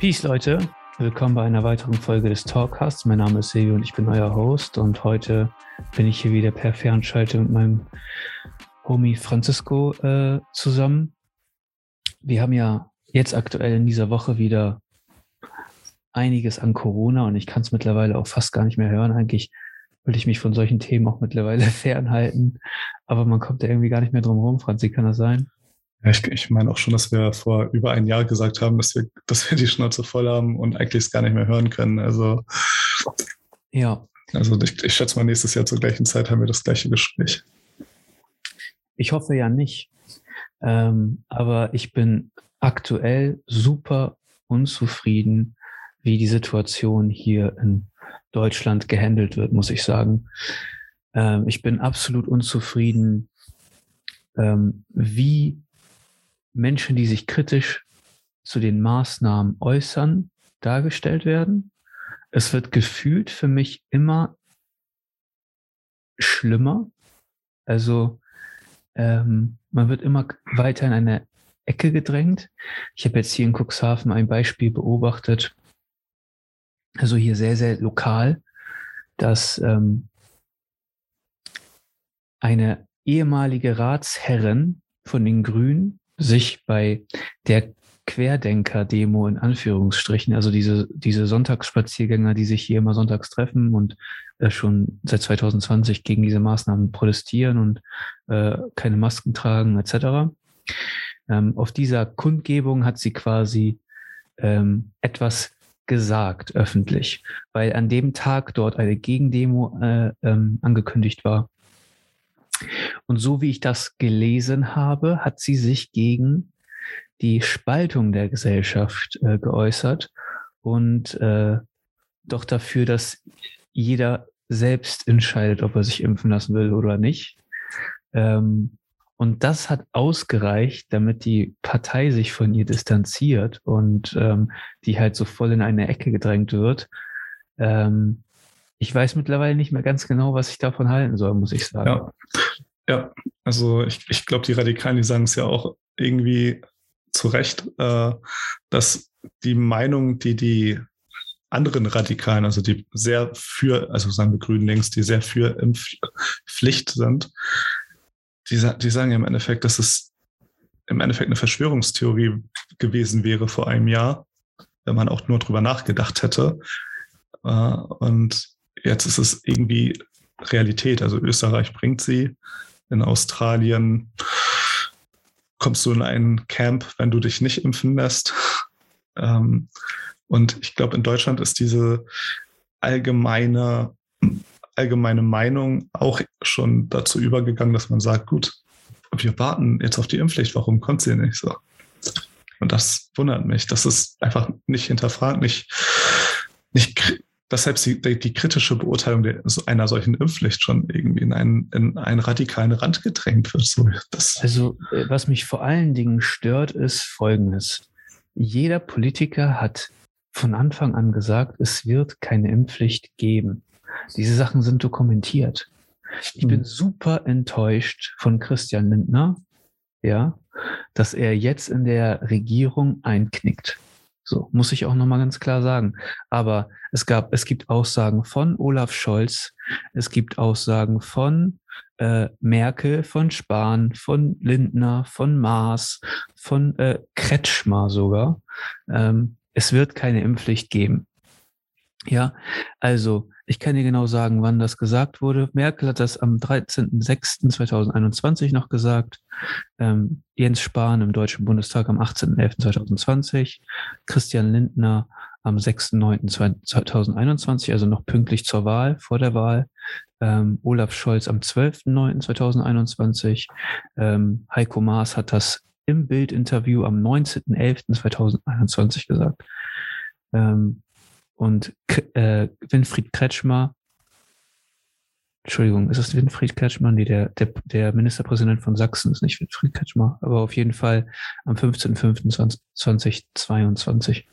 Peace, Leute. Willkommen bei einer weiteren Folge des Talkcasts. Mein Name ist Silvio und ich bin euer Host. Und heute bin ich hier wieder per Fernschalte mit meinem Homie Francisco äh, zusammen. Wir haben ja jetzt aktuell in dieser Woche wieder einiges an Corona und ich kann es mittlerweile auch fast gar nicht mehr hören. Eigentlich will ich mich von solchen Themen auch mittlerweile fernhalten. Aber man kommt da irgendwie gar nicht mehr drum herum, Franzi, kann das sein? Ja, ich, ich meine auch schon, dass wir vor über ein Jahr gesagt haben, dass wir, dass wir die Schnauze voll haben und eigentlich es gar nicht mehr hören können. Also ja. Also ich, ich schätze mal, nächstes Jahr zur gleichen Zeit haben wir das gleiche Gespräch. Ich hoffe ja nicht. Ähm, aber ich bin aktuell super unzufrieden, wie die Situation hier in Deutschland gehandelt wird, muss ich sagen. Ähm, ich bin absolut unzufrieden, ähm, wie Menschen, die sich kritisch zu den Maßnahmen äußern, dargestellt werden. Es wird gefühlt für mich immer schlimmer. Also ähm, man wird immer weiter in eine Ecke gedrängt. Ich habe jetzt hier in Cuxhaven ein Beispiel beobachtet, also hier sehr, sehr lokal, dass ähm, eine ehemalige Ratsherrin von den Grünen sich bei der Querdenker-Demo in Anführungsstrichen, also diese, diese Sonntagsspaziergänger, die sich hier immer sonntags treffen und äh, schon seit 2020 gegen diese Maßnahmen protestieren und äh, keine Masken tragen etc. Ähm, auf dieser Kundgebung hat sie quasi ähm, etwas gesagt öffentlich, weil an dem Tag dort eine Gegendemo äh, ähm, angekündigt war. Und so wie ich das gelesen habe, hat sie sich gegen die Spaltung der Gesellschaft äh, geäußert und äh, doch dafür, dass jeder selbst entscheidet, ob er sich impfen lassen will oder nicht. Ähm, und das hat ausgereicht, damit die Partei sich von ihr distanziert und ähm, die halt so voll in eine Ecke gedrängt wird. Ähm, ich weiß mittlerweile nicht mehr ganz genau, was ich davon halten soll, muss ich sagen. Ja, ja also ich, ich glaube, die Radikalen, die sagen es ja auch irgendwie zu Recht, äh, dass die Meinung, die die anderen Radikalen, also die sehr für, also sagen wir Grünen links, die sehr für Impfpflicht sind, die, die sagen ja im Endeffekt, dass es im Endeffekt eine Verschwörungstheorie gewesen wäre vor einem Jahr, wenn man auch nur drüber nachgedacht hätte. Äh, und jetzt ist es irgendwie Realität. Also Österreich bringt sie. In Australien kommst du in ein Camp, wenn du dich nicht impfen lässt. Ähm, und ich glaube, in Deutschland ist diese allgemeine allgemeine Meinung auch schon dazu übergegangen, dass man sagt, gut, wir warten jetzt auf die Impfpflicht, warum kommt sie nicht so? Und das wundert mich. Das ist einfach nicht hinterfragt, nicht, nicht dass selbst die, kritische Beurteilung der, einer solchen Impfpflicht schon irgendwie in einen, in einen radikalen Rand gedrängt wird. So, das also, äh, was mich vor allen Dingen stört, ist Folgendes. Jeder Politiker hat von Anfang an gesagt, es wird keine Impfpflicht geben. Diese Sachen sind dokumentiert. Ich bin hm. super enttäuscht von Christian Lindner, ja, dass er jetzt in der Regierung einknickt. So, muss ich auch nochmal ganz klar sagen. Aber es gab, es gibt Aussagen von Olaf Scholz, es gibt Aussagen von äh, Merkel, von Spahn, von Lindner, von Maas, von äh, Kretschmer sogar. Ähm, es wird keine Impfpflicht geben. Ja, also ich kann dir genau sagen, wann das gesagt wurde. Merkel hat das am 13.06.2021 noch gesagt. Ähm, Jens Spahn im Deutschen Bundestag am 18.11.2020. Christian Lindner am 6.09.2021, also noch pünktlich zur Wahl, vor der Wahl. Ähm, Olaf Scholz am 12.09.2021. Ähm, Heiko Maas hat das im Bildinterview am 19.11.2021 gesagt. Ähm, und äh, Winfried Kretschmer, Entschuldigung, ist das Winfried Kretschmer? Nee, der, der, der Ministerpräsident von Sachsen ist nicht Winfried Kretschmer, aber auf jeden Fall am 15.05.2022.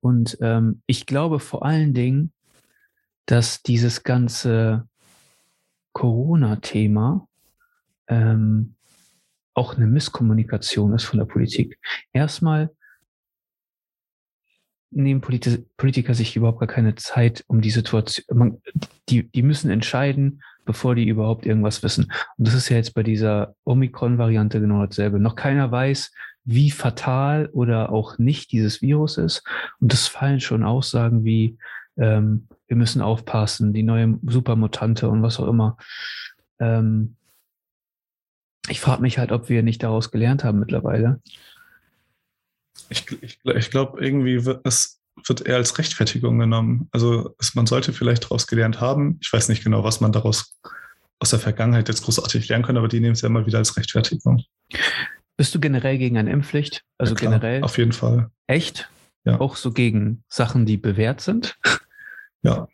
Und ähm, ich glaube vor allen Dingen, dass dieses ganze Corona-Thema ähm, auch eine Misskommunikation ist von der Politik. Erstmal nehmen Politiker sich überhaupt gar keine Zeit um die Situation. die, die müssen entscheiden, bevor die überhaupt irgendwas wissen. Und das ist ja jetzt bei dieser Omikron-Variante genau dasselbe. Noch keiner weiß, wie fatal oder auch nicht dieses Virus ist. Und das fallen schon Aussagen wie, ähm, wir müssen aufpassen, die neue Supermutante und was auch immer. Ähm, ich frage mich halt, ob wir nicht daraus gelernt haben mittlerweile. Ich, ich, ich glaube, irgendwie wird es wird eher als Rechtfertigung genommen. Also es, man sollte vielleicht daraus gelernt haben. Ich weiß nicht genau, was man daraus aus der Vergangenheit jetzt großartig lernen kann, aber die nehmen es ja immer wieder als Rechtfertigung. Bist du generell gegen eine Impfpflicht? Also ja, klar, generell? Auf jeden Fall. Echt? Ja. Auch so gegen Sachen, die bewährt sind? Ja.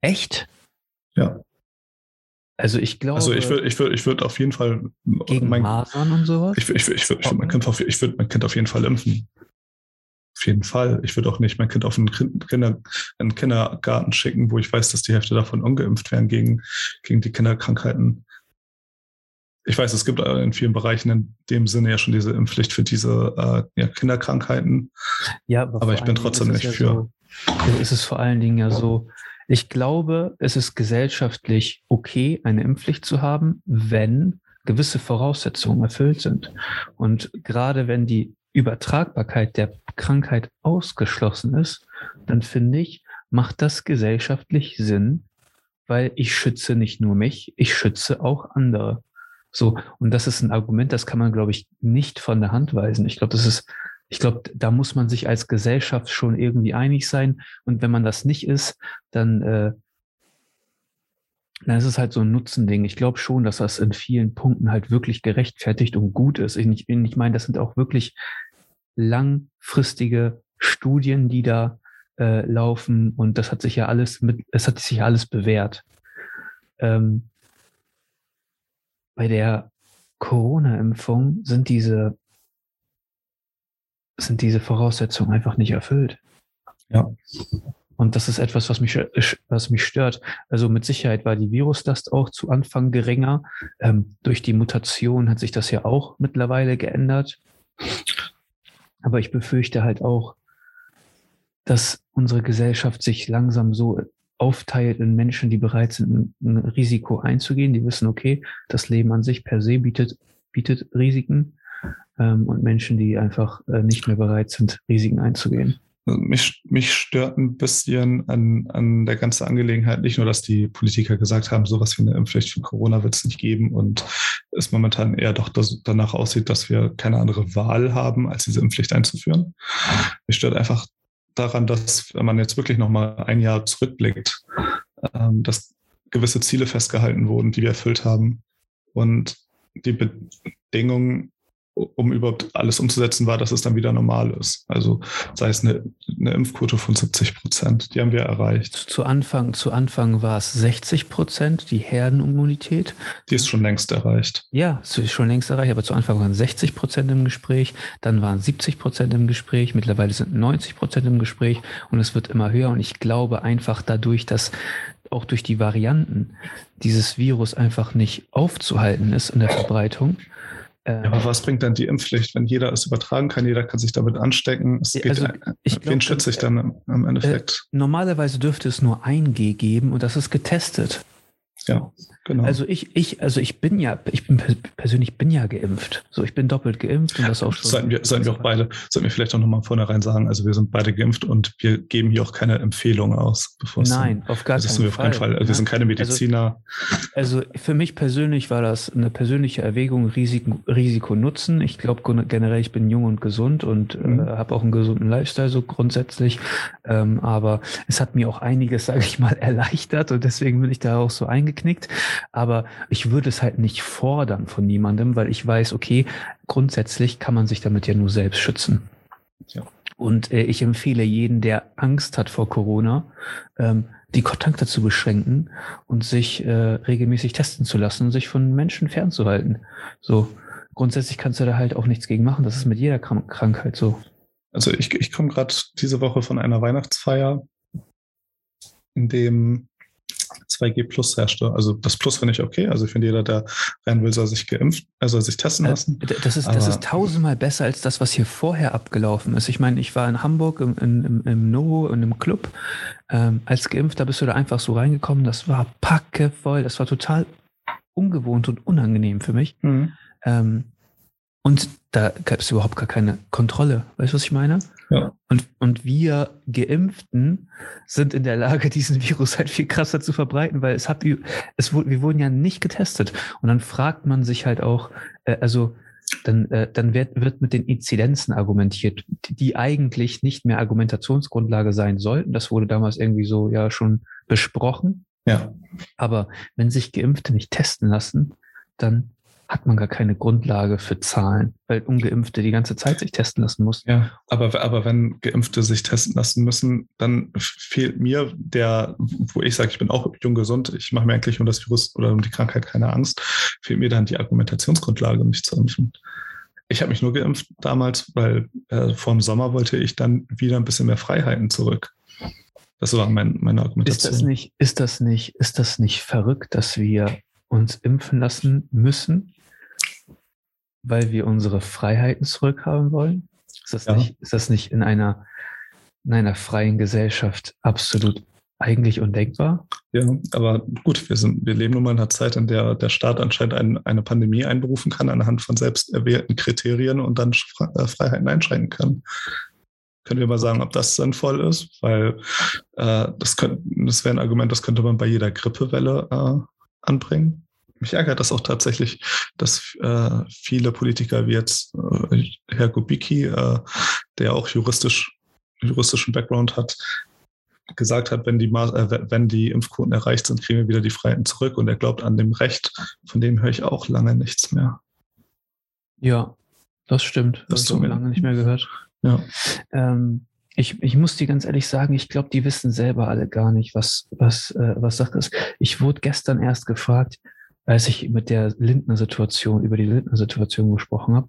Echt? Ja. Also ich glaube. Also ich würde ich würd, ich würd auf jeden Fall. Gegen mein, Masern und sowas? Ich, ich, ich, ich, ich, mein kind auf, ich würde mein Kind auf jeden Fall impfen. Auf jeden Fall. Ich würde auch nicht mein Kind auf einen, Kinder, einen Kindergarten schicken, wo ich weiß, dass die Hälfte davon ungeimpft werden gegen, gegen die Kinderkrankheiten. Ich weiß, es gibt in vielen Bereichen in dem Sinne ja schon diese Impfpflicht für diese äh, ja, Kinderkrankheiten. Ja, aber, aber ich bin trotzdem nicht ja für. So, ist es vor allen Dingen ja so, ich glaube, es ist gesellschaftlich okay, eine Impfpflicht zu haben, wenn gewisse Voraussetzungen erfüllt sind. Und gerade wenn die Übertragbarkeit der Krankheit ausgeschlossen ist, dann finde ich, macht das gesellschaftlich Sinn, weil ich schütze nicht nur mich, ich schütze auch andere. So, und das ist ein Argument, das kann man, glaube ich, nicht von der Hand weisen. Ich glaube, das ist, ich glaube, da muss man sich als Gesellschaft schon irgendwie einig sein. Und wenn man das nicht ist, dann, äh, dann ist es halt so ein Nutzending. Ich glaube schon, dass das in vielen Punkten halt wirklich gerechtfertigt und gut ist. Ich, ich meine, das sind auch wirklich langfristige Studien, die da äh, laufen und das hat sich ja alles mit, es hat sich ja alles bewährt. Ähm, bei der Corona-Impfung sind diese, sind diese Voraussetzungen einfach nicht erfüllt. Ja. Und das ist etwas, was mich, was mich stört. Also mit Sicherheit war die Viruslast auch zu Anfang geringer. Ähm, durch die Mutation hat sich das ja auch mittlerweile geändert. Aber ich befürchte halt auch, dass unsere Gesellschaft sich langsam so aufteilt in Menschen, die bereit sind, ein Risiko einzugehen, die wissen, okay, das Leben an sich per se bietet, bietet Risiken ähm, und Menschen, die einfach äh, nicht mehr bereit sind, Risiken einzugehen. Also mich, mich stört ein bisschen an, an der ganzen Angelegenheit nicht nur, dass die Politiker gesagt haben, sowas wie eine Impfpflicht für Corona wird es nicht geben und es momentan eher doch das, danach aussieht, dass wir keine andere Wahl haben, als diese Impfpflicht einzuführen. Mich stört einfach daran, dass wenn man jetzt wirklich nochmal ein Jahr zurückblickt, ähm, dass gewisse Ziele festgehalten wurden, die wir erfüllt haben und die Bedingungen um überhaupt alles umzusetzen, war, dass es dann wieder normal ist. Also sei es eine, eine Impfquote von 70 Prozent, die haben wir erreicht. Zu Anfang, zu Anfang war es 60 Prozent, die Herdenimmunität. Die ist schon längst erreicht. Ja, ist schon längst erreicht, aber zu Anfang waren 60 Prozent im Gespräch, dann waren 70 Prozent im Gespräch, mittlerweile sind 90 Prozent im Gespräch und es wird immer höher und ich glaube einfach dadurch, dass auch durch die Varianten dieses Virus einfach nicht aufzuhalten ist in der Verbreitung, ja, aber was bringt dann die Impfpflicht, wenn jeder es übertragen kann, jeder kann sich damit anstecken? Es geht, also, ich glaub, wen schütze ich dann im Endeffekt? Äh, normalerweise dürfte es nur ein G geben und das ist getestet. Ja, genau. Also ich, ich, also ich bin ja, ich bin persönlich bin ja geimpft. So, ich bin doppelt geimpft und das auch schon. Sollten wir, sollten wir auch beide, sollten wir vielleicht auch nochmal vornherein sagen, also wir sind beide geimpft und wir geben hier auch keine Empfehlung aus. Nein, dann, auf gar keinen Fall. Auf keinen Fall. Also wir sind keine also, Mediziner. Also, also, für mich persönlich war das eine persönliche Erwägung, Risiko, Risiko nutzen. Ich glaube generell, ich bin jung und gesund und äh, mhm. äh, habe auch einen gesunden Lifestyle so grundsätzlich. Ähm, aber es hat mir auch einiges, sage ich mal, erleichtert und deswegen bin ich da auch so eingeknickt. Aber ich würde es halt nicht fordern von niemandem, weil ich weiß, okay, grundsätzlich kann man sich damit ja nur selbst schützen. Ja. Und äh, ich empfehle jeden, der Angst hat vor Corona, ähm, die Kontakte zu beschränken und sich äh, regelmäßig testen zu lassen und sich von Menschen fernzuhalten. So, grundsätzlich kannst du da halt auch nichts gegen machen. Das ist mit jeder Krank Krankheit so. Also ich, ich komme gerade diese Woche von einer Weihnachtsfeier, in dem 2G Plus herrschte. Also das Plus finde ich okay. Also ich finde, jeder, der rein will, soll sich geimpft, also sich testen äh, lassen. Das ist, das ist tausendmal besser als das, was hier vorher abgelaufen ist. Ich meine, ich war in Hamburg im, im, im Novo in einem Club. Ähm, als Geimpfter bist du da einfach so reingekommen. Das war packevoll. Das war total ungewohnt und unangenehm für mich. Mhm. Ähm, und da gab es überhaupt gar keine Kontrolle. Weißt du, was ich meine? Ja. Und, und wir Geimpften sind in der Lage, diesen Virus halt viel krasser zu verbreiten, weil es hat, es wurde, wir wurden ja nicht getestet. Und dann fragt man sich halt auch, äh, also dann, äh, dann wird, wird mit den Inzidenzen argumentiert, die eigentlich nicht mehr Argumentationsgrundlage sein sollten. Das wurde damals irgendwie so ja schon besprochen. Ja. Aber wenn sich Geimpfte nicht testen lassen, dann hat man gar keine Grundlage für Zahlen, weil Ungeimpfte die ganze Zeit sich testen lassen mussten. Ja, aber, aber wenn Geimpfte sich testen lassen müssen, dann fehlt mir der, wo ich sage, ich bin auch jung gesund, ich mache mir eigentlich um das Virus oder um die Krankheit keine Angst, fehlt mir dann die Argumentationsgrundlage, mich zu impfen. Ich habe mich nur geimpft damals, weil äh, vor dem Sommer wollte ich dann wieder ein bisschen mehr Freiheiten zurück. Das war mein, meine Argumentation. Ist das nicht, ist das nicht, ist das nicht verrückt, dass wir uns impfen lassen müssen, weil wir unsere Freiheiten zurückhaben wollen? Ist das, ja. nicht, ist das nicht in einer, in einer freien Gesellschaft absolut eigentlich undenkbar? Ja, aber gut, wir, sind, wir leben nun mal in einer Zeit, in der der Staat anscheinend ein, eine Pandemie einberufen kann anhand von selbst erwählten Kriterien und dann äh, Freiheiten einschränken kann. Können wir mal sagen, ob das sinnvoll ist? Weil äh, das, könnte, das wäre ein Argument, das könnte man bei jeder Grippewelle äh, anbringen mich ärgert das auch tatsächlich, dass äh, viele Politiker wie jetzt äh, Herr Kubicki, äh, der auch juristisch, juristischen Background hat, gesagt hat, wenn die, äh, wenn die Impfquoten erreicht sind, kriegen wir wieder die Freiheiten zurück. Und er glaubt an dem Recht. Von dem höre ich auch lange nichts mehr. Ja, das stimmt. Das, das habe ich lange nicht mehr gehört. Ja. Ähm, ich, ich muss dir ganz ehrlich sagen, ich glaube, die wissen selber alle gar nicht, was, was, äh, was Sache ist. Ich wurde gestern erst gefragt, als ich mit der Lindner-Situation, über die Lindner-Situation gesprochen habe.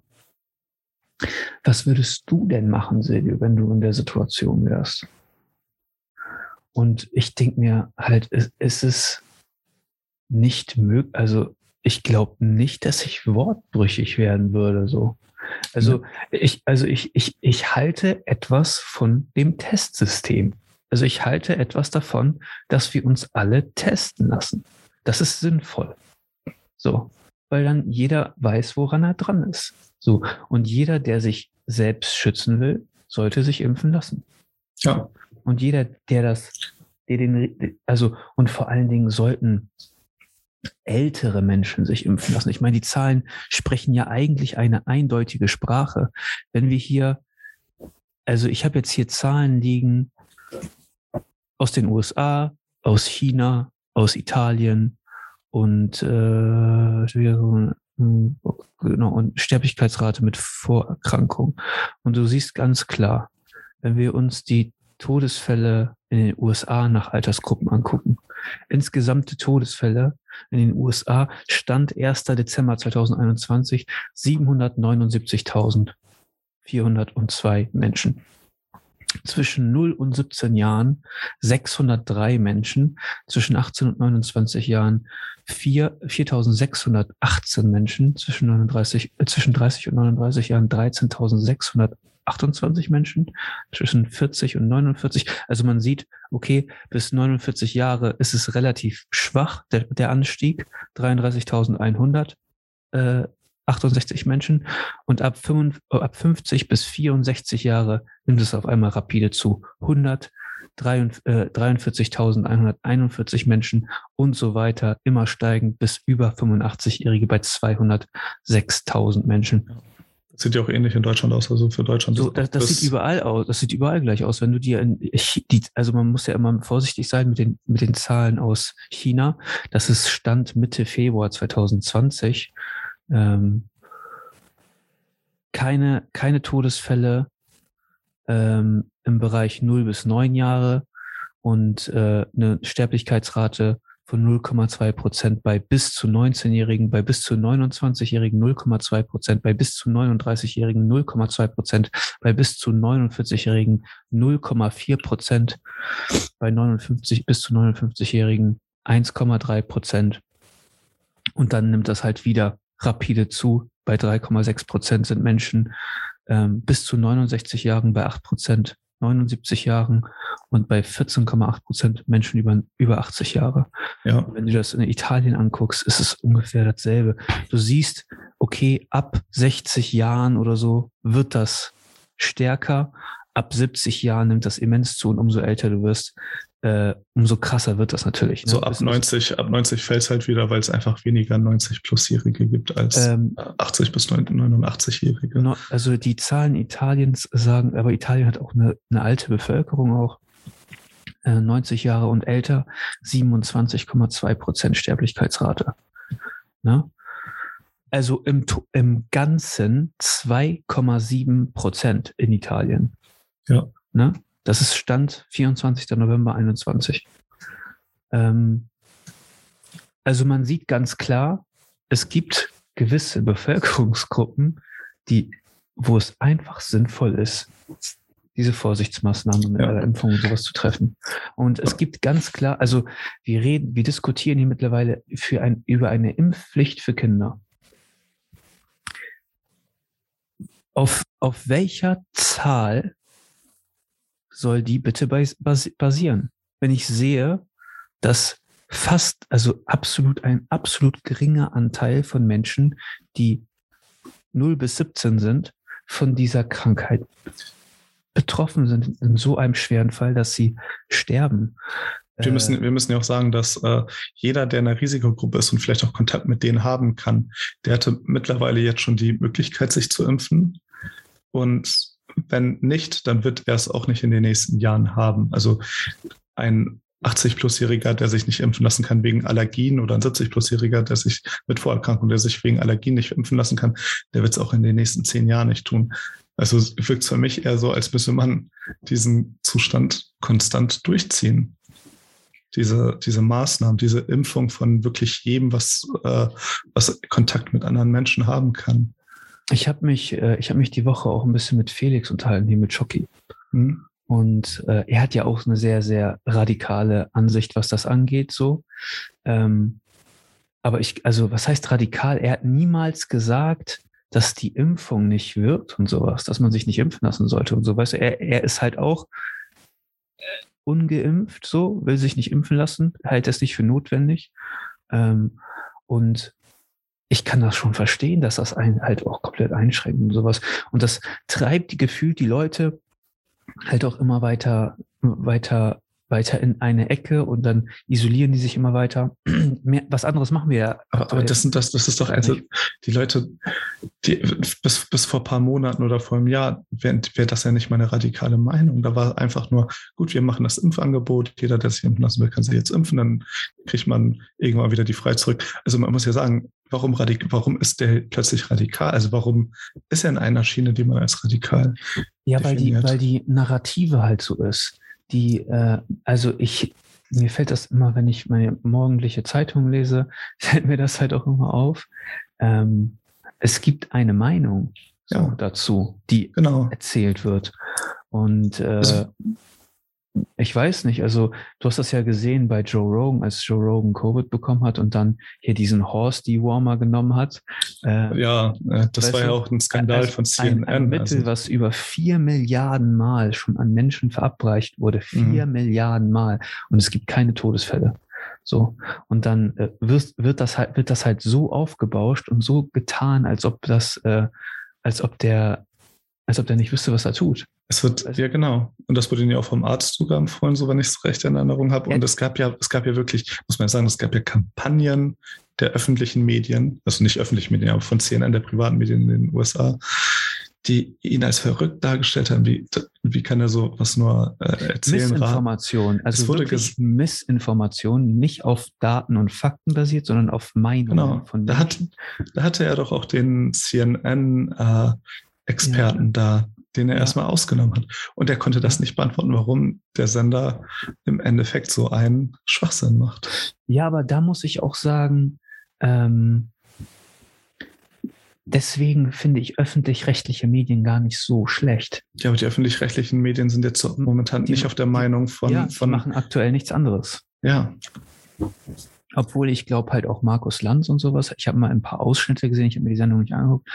Was würdest du denn machen, Silvio, wenn du in der Situation wärst? Und ich denke mir halt, ist, ist es nicht möglich, also ich glaube nicht, dass ich wortbrüchig werden würde, so. Also ich, also ich, ich, ich halte etwas von dem Testsystem. Also ich halte etwas davon, dass wir uns alle testen lassen. Das ist sinnvoll. So, weil dann jeder weiß, woran er dran ist. So, und jeder, der sich selbst schützen will, sollte sich impfen lassen. Ja. Und jeder, der das, der den, also, und vor allen Dingen sollten ältere Menschen sich impfen lassen. Ich meine, die Zahlen sprechen ja eigentlich eine eindeutige Sprache. Wenn wir hier, also ich habe jetzt hier Zahlen liegen aus den USA, aus China, aus Italien, und, äh, genau, und Sterblichkeitsrate mit Vorerkrankung. Und du siehst ganz klar, wenn wir uns die Todesfälle in den USA nach Altersgruppen angucken, insgesamte Todesfälle in den USA stand 1. Dezember 2021 779.402 Menschen zwischen 0 und 17 Jahren 603 Menschen, zwischen 18 und 29 Jahren 4, 4618 Menschen, zwischen, 39, äh, zwischen 30 und 39 Jahren 13.628 Menschen, zwischen 40 und 49. Also man sieht, okay, bis 49 Jahre ist es relativ schwach, der, der Anstieg, 33.100. Äh, 68 Menschen und ab, 5, ab 50 bis 64 Jahre nimmt es auf einmal rapide zu. 143.141 äh, Menschen und so weiter, immer steigend bis über 85-Jährige bei 206.000 Menschen. Das sieht ja auch ähnlich in Deutschland aus, also für Deutschland. So, das, das sieht überall aus, das sieht überall gleich aus. Wenn du dir in, die, also man muss ja immer vorsichtig sein mit den, mit den Zahlen aus China. Das ist Stand Mitte Februar 2020 ähm, keine, keine Todesfälle ähm, im Bereich 0 bis 9 Jahre und äh, eine Sterblichkeitsrate von 0,2 Prozent bei bis zu 19-Jährigen, bei bis zu 29-Jährigen 0,2 Prozent, bei bis zu 39-Jährigen 0,2 Prozent, bei bis zu 49-Jährigen 0,4 Prozent, bei 59 bis zu 59-Jährigen 1,3 Prozent. Und dann nimmt das halt wieder rapide zu. Bei 3,6 Prozent sind Menschen ähm, bis zu 69 Jahren bei 8 Prozent, 79 Jahren und bei 14,8 Prozent Menschen über, über 80 Jahre. Ja. Wenn du das in Italien anguckst, ist es ungefähr dasselbe. Du siehst, okay, ab 60 Jahren oder so wird das stärker. Ab 70 Jahren nimmt das immens zu und umso älter du wirst, äh, umso krasser wird das natürlich. Ne? So ab 90, ab 90 fällt es halt wieder, weil es einfach weniger 90 plusjährige gibt als ähm, 80 bis 89-Jährige. Also die Zahlen Italiens sagen, aber Italien hat auch eine, eine alte Bevölkerung auch. 90 äh, Jahre und älter, 27,2 Prozent Sterblichkeitsrate. Ne? Also im, im Ganzen 2,7 Prozent in Italien. Ja. Ne? Das ist Stand 24. November 21. Ähm, also man sieht ganz klar, es gibt gewisse Bevölkerungsgruppen, die, wo es einfach sinnvoll ist, diese Vorsichtsmaßnahmen mit ja. der Impfung und sowas zu treffen. Und es gibt ganz klar, also wir reden, wir diskutieren hier mittlerweile für ein, über eine Impfpflicht für Kinder. Auf, auf welcher Zahl soll die bitte basieren? Wenn ich sehe, dass fast, also absolut ein absolut geringer Anteil von Menschen, die 0 bis 17 sind, von dieser Krankheit betroffen sind in so einem schweren Fall, dass sie sterben. Wir müssen, äh, wir müssen ja auch sagen, dass äh, jeder, der in einer Risikogruppe ist und vielleicht auch Kontakt mit denen haben kann, der hatte mittlerweile jetzt schon die Möglichkeit, sich zu impfen. Und wenn nicht, dann wird er es auch nicht in den nächsten Jahren haben. Also ein 80-Plus-Jähriger, der sich nicht impfen lassen kann wegen Allergien oder ein 70-Plus-Jähriger, der sich mit Vorerkrankung, der sich wegen Allergien nicht impfen lassen kann, der wird es auch in den nächsten zehn Jahren nicht tun. Also es wirkt für mich eher so, als müsse man diesen Zustand konstant durchziehen. Diese, diese Maßnahmen, diese Impfung von wirklich jedem, was, äh, was Kontakt mit anderen Menschen haben kann. Ich habe mich, äh, ich habe mich die Woche auch ein bisschen mit Felix unterhalten, hier mit Schocki. Mhm. Und äh, er hat ja auch eine sehr, sehr radikale Ansicht, was das angeht, so. Ähm, aber ich, also was heißt radikal? Er hat niemals gesagt, dass die Impfung nicht wirkt und sowas, dass man sich nicht impfen lassen sollte und so. Weißt du, er, er ist halt auch äh, ungeimpft, so, will sich nicht impfen lassen, hält es nicht für notwendig. Ähm, und ich kann das schon verstehen, dass das einen halt auch komplett einschränkt und sowas. Und das treibt die gefühlt die Leute halt auch immer weiter, weiter, weiter in eine Ecke und dann isolieren die sich immer weiter. Mehr, was anderes machen wir ja. Aber, aber das, sind das, das ist doch also die Leute, die bis, bis vor ein paar Monaten oder vor einem Jahr wäre wär das ja nicht meine radikale Meinung. Da war einfach nur, gut, wir machen das Impfangebot, jeder, der sich impfen lassen will, kann sich jetzt impfen, dann kriegt man irgendwann wieder die frei zurück. Also man muss ja sagen, warum, radik warum ist der plötzlich radikal? Also warum ist er in einer Schiene, die man als radikal Ja, weil die, weil die Narrative halt so ist. Die, äh, also ich, mir fällt das immer, wenn ich meine morgendliche Zeitung lese, fällt mir das halt auch immer auf. Ähm, es gibt eine Meinung so, ja. dazu, die genau. erzählt wird. Und äh, also, ich weiß nicht, also du hast das ja gesehen bei Joe Rogan, als Joe Rogan Covid bekommen hat und dann hier diesen Horse Dewormer genommen hat. Äh, ja, äh, das war ja auch ein Skandal also von CNN. Ein, ein Mittel, also. was über vier Milliarden Mal schon an Menschen verabreicht wurde. Vier mhm. Milliarden Mal. Und es gibt keine Todesfälle. So. Und dann äh, wird, wird, das halt, wird das halt so aufgebauscht und so getan, als ob das, äh, als ob der, als ob der nicht wüsste, was er tut. Es wird, also, ja genau. Und das wurde Ihnen ja auch vom Arzt sogar empfohlen, so wenn ich es recht in Erinnerung habe. Und es gab ja, es gab ja wirklich, muss man sagen, es gab ja Kampagnen der öffentlichen Medien, also nicht öffentlichen Medien, aber von CNN, der privaten Medien in den USA, die ihn als verrückt dargestellt haben. Wie, wie kann er so was nur äh, erzählen? Missinformation, also es wurde wirklich Missinformation, nicht auf Daten und Fakten basiert, sondern auf Meinungen genau. von da, hat, da hatte er doch auch den CNN-Experten äh, ja. da, den er ja. erstmal ausgenommen hat. Und er konnte das nicht beantworten, warum der Sender im Endeffekt so einen Schwachsinn macht. Ja, aber da muss ich auch sagen, ähm, deswegen finde ich öffentlich-rechtliche Medien gar nicht so schlecht. Ja, aber die öffentlich-rechtlichen Medien sind jetzt momentan die, nicht auf der Meinung von. Ja, von, machen aktuell nichts anderes. Ja. Obwohl ich glaube halt auch Markus Lanz und sowas, ich habe mal ein paar Ausschnitte gesehen, ich habe mir die Sendung nicht angeguckt,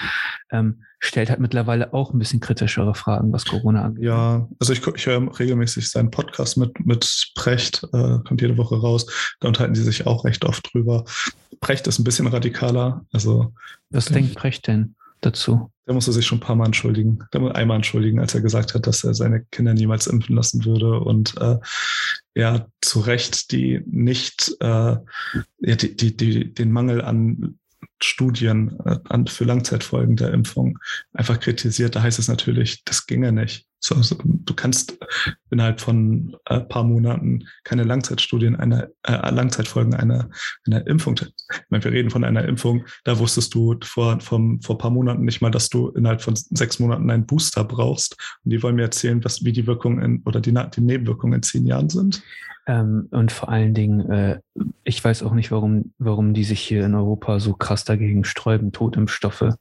ähm, stellt halt mittlerweile auch ein bisschen kritischere Fragen, was Corona angeht. Ja, also ich, ich höre regelmäßig seinen Podcast mit, mit Precht, äh, kommt jede Woche raus, da unterhalten sie sich auch recht oft drüber. Precht ist ein bisschen radikaler, also. Was denkt Precht denn? dazu. Der musste sich schon ein paar Mal entschuldigen. Der muss einmal entschuldigen, als er gesagt hat, dass er seine Kinder niemals impfen lassen würde und äh, ja zu Recht die nicht äh, die, die, die, den Mangel an Studien äh, für Langzeitfolgen der Impfung einfach kritisiert. Da heißt es natürlich, das ginge nicht. Du kannst innerhalb von ein äh, paar Monaten keine Langzeitstudien einer äh, Langzeitfolgen einer, einer Impfung. Ich meine, wir reden von einer Impfung, da wusstest du vor, vom, vor ein paar Monaten nicht mal, dass du innerhalb von sechs Monaten einen Booster brauchst. Und die wollen mir erzählen, was, wie die Wirkungen oder die, die Nebenwirkungen in zehn Jahren sind. Ähm, und vor allen Dingen, äh, ich weiß auch nicht, warum, warum die sich hier in Europa so krass dagegen sträuben, Totimpfstoffe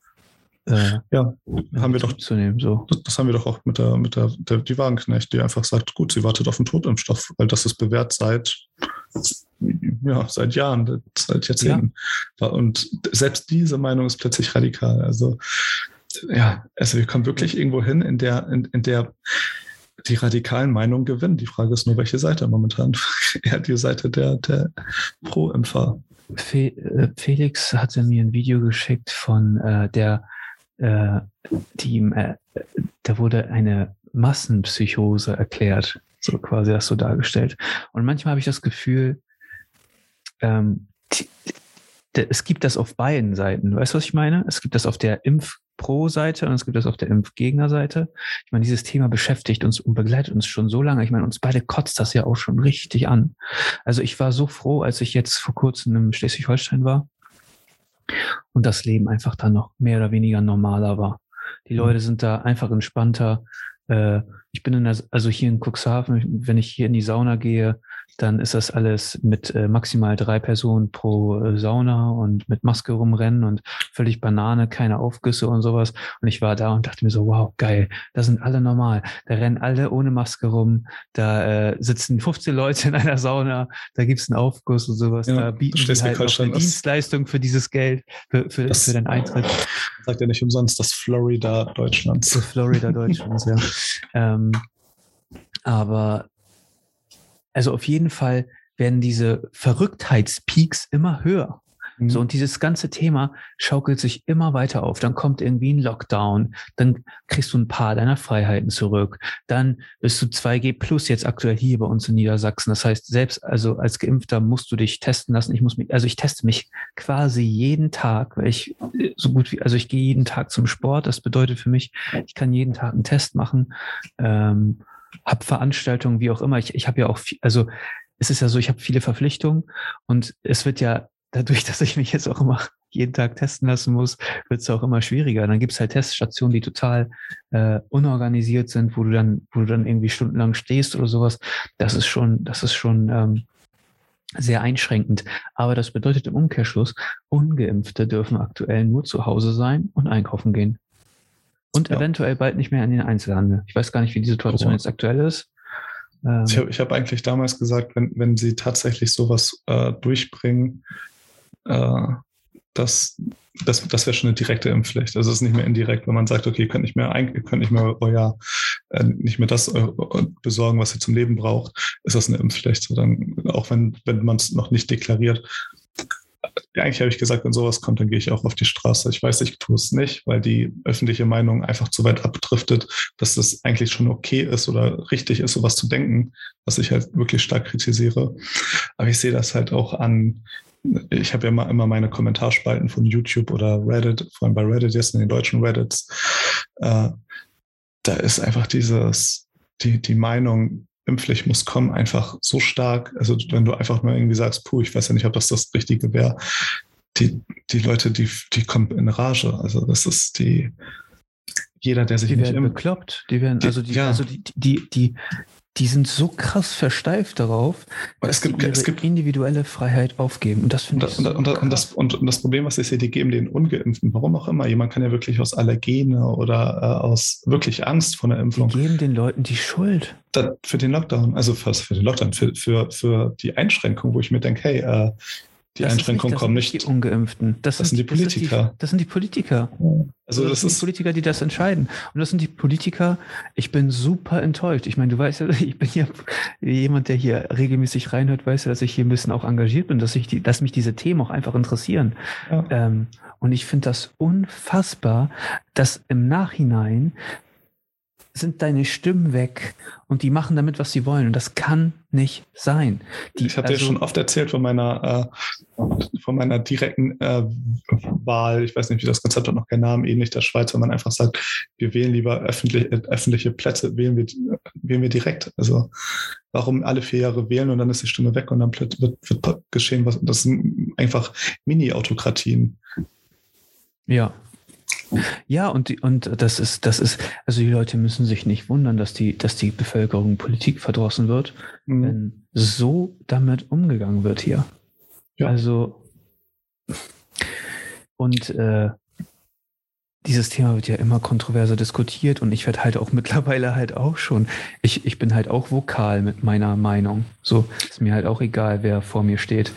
äh, ja, haben wir doch zu nehmen. So. Das, das, haben wir doch auch mit der, mit der, der die Wagenknecht, die einfach sagt, gut, sie wartet auf den Totimpfstoff, weil das ist bewährt seit ja, seit Jahren, seit Jahrzehnten. Ja. Und selbst diese Meinung ist plötzlich radikal. Also ja, also wir kommen wirklich irgendwo hin, in der, in, in der die radikalen Meinungen gewinnen. Die Frage ist nur, welche Seite momentan. Eher die Seite der, der Pro-Impfer. Äh, Felix hatte mir ein Video geschickt von äh, der äh, die, äh, da wurde eine Massenpsychose erklärt, so quasi das so dargestellt. Und manchmal habe ich das Gefühl, ähm, die, es gibt das auf beiden Seiten. Weißt du, was ich meine? Es gibt das auf der Impf Pro-Seite und es gibt das auf der Impfgegner-Seite. Ich meine, dieses Thema beschäftigt uns und begleitet uns schon so lange. Ich meine, uns beide kotzt das ja auch schon richtig an. Also ich war so froh, als ich jetzt vor kurzem in Schleswig-Holstein war und das Leben einfach dann noch mehr oder weniger normaler war. Die mhm. Leute sind da einfach entspannter. Äh, ich bin in der, also hier in Cuxhaven, wenn ich hier in die Sauna gehe, dann ist das alles mit äh, maximal drei Personen pro äh, Sauna und mit Maske rumrennen und völlig Banane, keine Aufgüsse und sowas. Und ich war da und dachte mir so, wow, geil, da sind alle normal. Da rennen alle ohne Maske rum, da äh, sitzen 15 Leute in einer Sauna, da gibt's einen Aufguss und sowas. Ja, da bieten die halt noch eine Dienstleistung für dieses Geld, für, für, das, für den Eintritt. Sagt ja nicht umsonst das Florida Deutschlands. Das Florida Deutschlands, ja. Ähm, aber also auf jeden Fall werden diese Verrücktheitspeaks immer höher. Mhm. So, und dieses ganze Thema schaukelt sich immer weiter auf. Dann kommt irgendwie ein Lockdown, dann kriegst du ein paar deiner Freiheiten zurück. Dann bist du 2G plus jetzt aktuell hier bei uns in Niedersachsen. Das heißt, selbst also als Geimpfter musst du dich testen lassen. Ich muss mich, also ich teste mich quasi jeden Tag, weil ich so gut wie, also ich gehe jeden Tag zum Sport. Das bedeutet für mich, ich kann jeden Tag einen Test machen. Ähm, habe Veranstaltungen, wie auch immer. Ich, ich habe ja auch, viel, also es ist ja so, ich habe viele Verpflichtungen und es wird ja dadurch, dass ich mich jetzt auch immer jeden Tag testen lassen muss, wird es auch immer schwieriger. Dann gibt es halt Teststationen, die total äh, unorganisiert sind, wo du dann, wo du dann irgendwie stundenlang stehst oder sowas. Das ist schon, das ist schon ähm, sehr einschränkend. Aber das bedeutet im Umkehrschluss, Ungeimpfte dürfen aktuell nur zu Hause sein und einkaufen gehen. Und ja. eventuell bald nicht mehr in den Einzelhandel. Ich weiß gar nicht, wie die Situation oh. jetzt aktuell ist. Ähm, ich habe hab eigentlich damals gesagt, wenn, wenn sie tatsächlich sowas äh, durchbringen, äh, das, das, das wäre schon eine direkte Impfpflicht. Also es ist nicht mehr indirekt, wenn man sagt, okay, ihr könnt nicht mehr, ihr könnt nicht mehr euer, äh, nicht mehr das besorgen, was ihr zum Leben braucht, ist das eine Impfpflicht. So dann, auch wenn, wenn man es noch nicht deklariert, ja, eigentlich habe ich gesagt, wenn sowas kommt, dann gehe ich auch auf die Straße. Ich weiß, ich tue es nicht, weil die öffentliche Meinung einfach zu weit abdriftet, dass das eigentlich schon okay ist oder richtig ist, sowas zu denken, was ich halt wirklich stark kritisiere. Aber ich sehe das halt auch an, ich habe ja immer, immer meine Kommentarspalten von YouTube oder Reddit, vor allem bei Reddit, jetzt in den deutschen Reddits. Äh, da ist einfach dieses, die, die Meinung, Impfpflicht muss kommen, einfach so stark. Also wenn du einfach nur irgendwie sagst, puh, ich weiß ja nicht, ob das das Richtige wäre. Die, die Leute, die, die kommen in Rage. Also das ist die, jeder, der sich die nicht werden bekloppt. Die werden, also die, ja. also die, die, die, die sind so krass versteift darauf, dass es gibt, sie ihre es gibt, individuelle Freiheit aufgeben. Und das finde ich und, so und, und, das, und, das Problem, was ich sehe, die geben den Ungeimpften, warum auch immer. Jemand kann ja wirklich aus Allergene oder äh, aus wirklich Angst vor einer Impfung. Die geben den Leuten die Schuld. Da, für den Lockdown, also für, für den Lockdown, für, für, für die Einschränkung, wo ich mir denke, hey, äh, die Das Einschränkungen das kommen sind nicht. Die Ungeimpften. Das, Das sind die Das Politiker. sind die, das sind die Politiker. Also das, das sind die Politiker, die das entscheiden. Und das sind die Politiker, ich bin super enttäuscht. Ich meine, du weißt ja, ich bin ja jemand, der hier regelmäßig reinhört, weiß ja, dass ich hier ein bisschen auch engagiert bin, dass, ich die, dass mich diese Themen auch einfach interessieren. ja. Ähm, und ich finde das unfassbar, dass im Nachhinein sind deine Stimmen weg und die machen damit, was sie wollen. Und das kann nicht sein. Die, ich hatte ja also- schon oft erzählt von meiner, äh, von meiner direkten äh, Wahl. Ich weiß nicht, wie das Konzept hat noch keinen Namen, ähnlich der Schweiz, wenn man einfach sagt, wir wählen lieber öffentlich, äh, öffentliche Plätze, wählen wir, wählen wir direkt. Also warum alle vier Jahre wählen und dann ist die Stimme weg und dann wird, wird geschehen, was das sind einfach Mini-Autokratien. Ja. Ja, und, die, und das ist, das ist, also die Leute müssen sich nicht wundern, dass die, dass die Bevölkerung Politik verdrossen wird, Mhm. wenn so damit umgegangen wird hier. Ja. Also, und äh, dieses Thema wird ja immer kontroverser diskutiert und ich werde halt auch mittlerweile halt auch schon, ich, ich bin halt auch vokal mit meiner Meinung. So, ist mir halt auch egal, wer vor mir steht.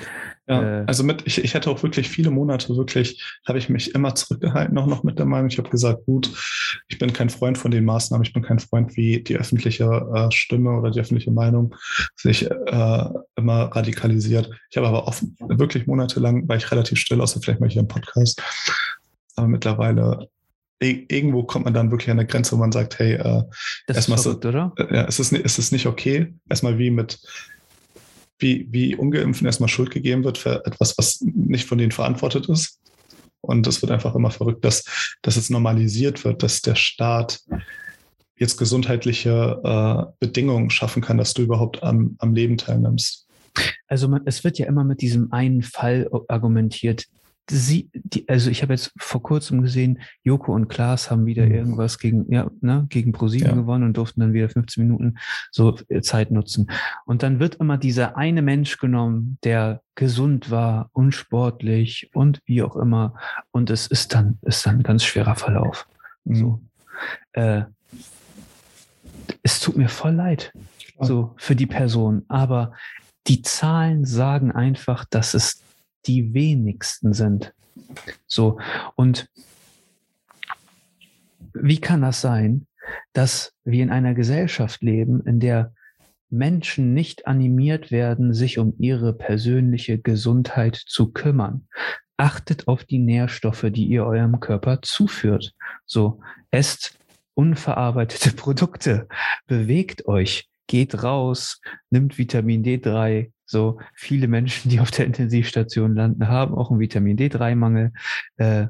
Ja, Äh, also mit, ich, ich hatte auch wirklich viele Monate wirklich, habe ich mich immer zurückgehalten, auch noch mit der Meinung. Ich habe gesagt, gut, ich bin kein Freund von den Maßnahmen, ich bin kein Freund, wie die öffentliche äh, Stimme oder die öffentliche Meinung sich äh, immer radikalisiert. Ich habe aber oft, wirklich monatelang, war ich relativ still, außer vielleicht mal hier im Podcast. Aber mittlerweile, irgendwo kommt man dann wirklich an eine Grenze, wo man sagt, hey, äh, das erstmal ist so- verrückt, oder? äh, ja, es ist, es ist nicht okay. Erstmal wie mit, wie, wie Ungeimpften erstmal Schuld gegeben wird für etwas, was nicht von denen verantwortet ist. Und es wird einfach immer verrückt, dass, dass es normalisiert wird, dass der Staat jetzt gesundheitliche äh, Bedingungen schaffen kann, dass du überhaupt am, am Leben teilnimmst. Also man, es wird ja immer mit diesem einen Fall argumentiert. Sie, die, also ich habe jetzt vor kurzem gesehen, Joko und Klaas haben wieder Mhm. irgendwas gegen, ja, ne, gegen ProSieben Ja. gewonnen und durften dann wieder 15 Minuten so äh, Zeit nutzen. Und dann wird immer dieser eine Mensch genommen, der gesund war, unsportlich und wie auch immer. Und es ist dann, ist dann ein ganz schwerer Verlauf. So. Äh, es tut mir voll leid so für die Person. Aber die Zahlen sagen einfach, dass es die wenigsten sind. So. Und wie kann das sein, dass wir in einer Gesellschaft leben, in der Menschen nicht animiert werden, sich um ihre persönliche Gesundheit zu kümmern? Achtet auf die Nährstoffe, die ihr eurem Körper zuführt. So, esst unverarbeitete Produkte, bewegt euch, geht raus, nimmt Vitamin D3. So viele Menschen, die auf der Intensivstation landen, haben auch einen Vitamin D3-Mangel. Äh,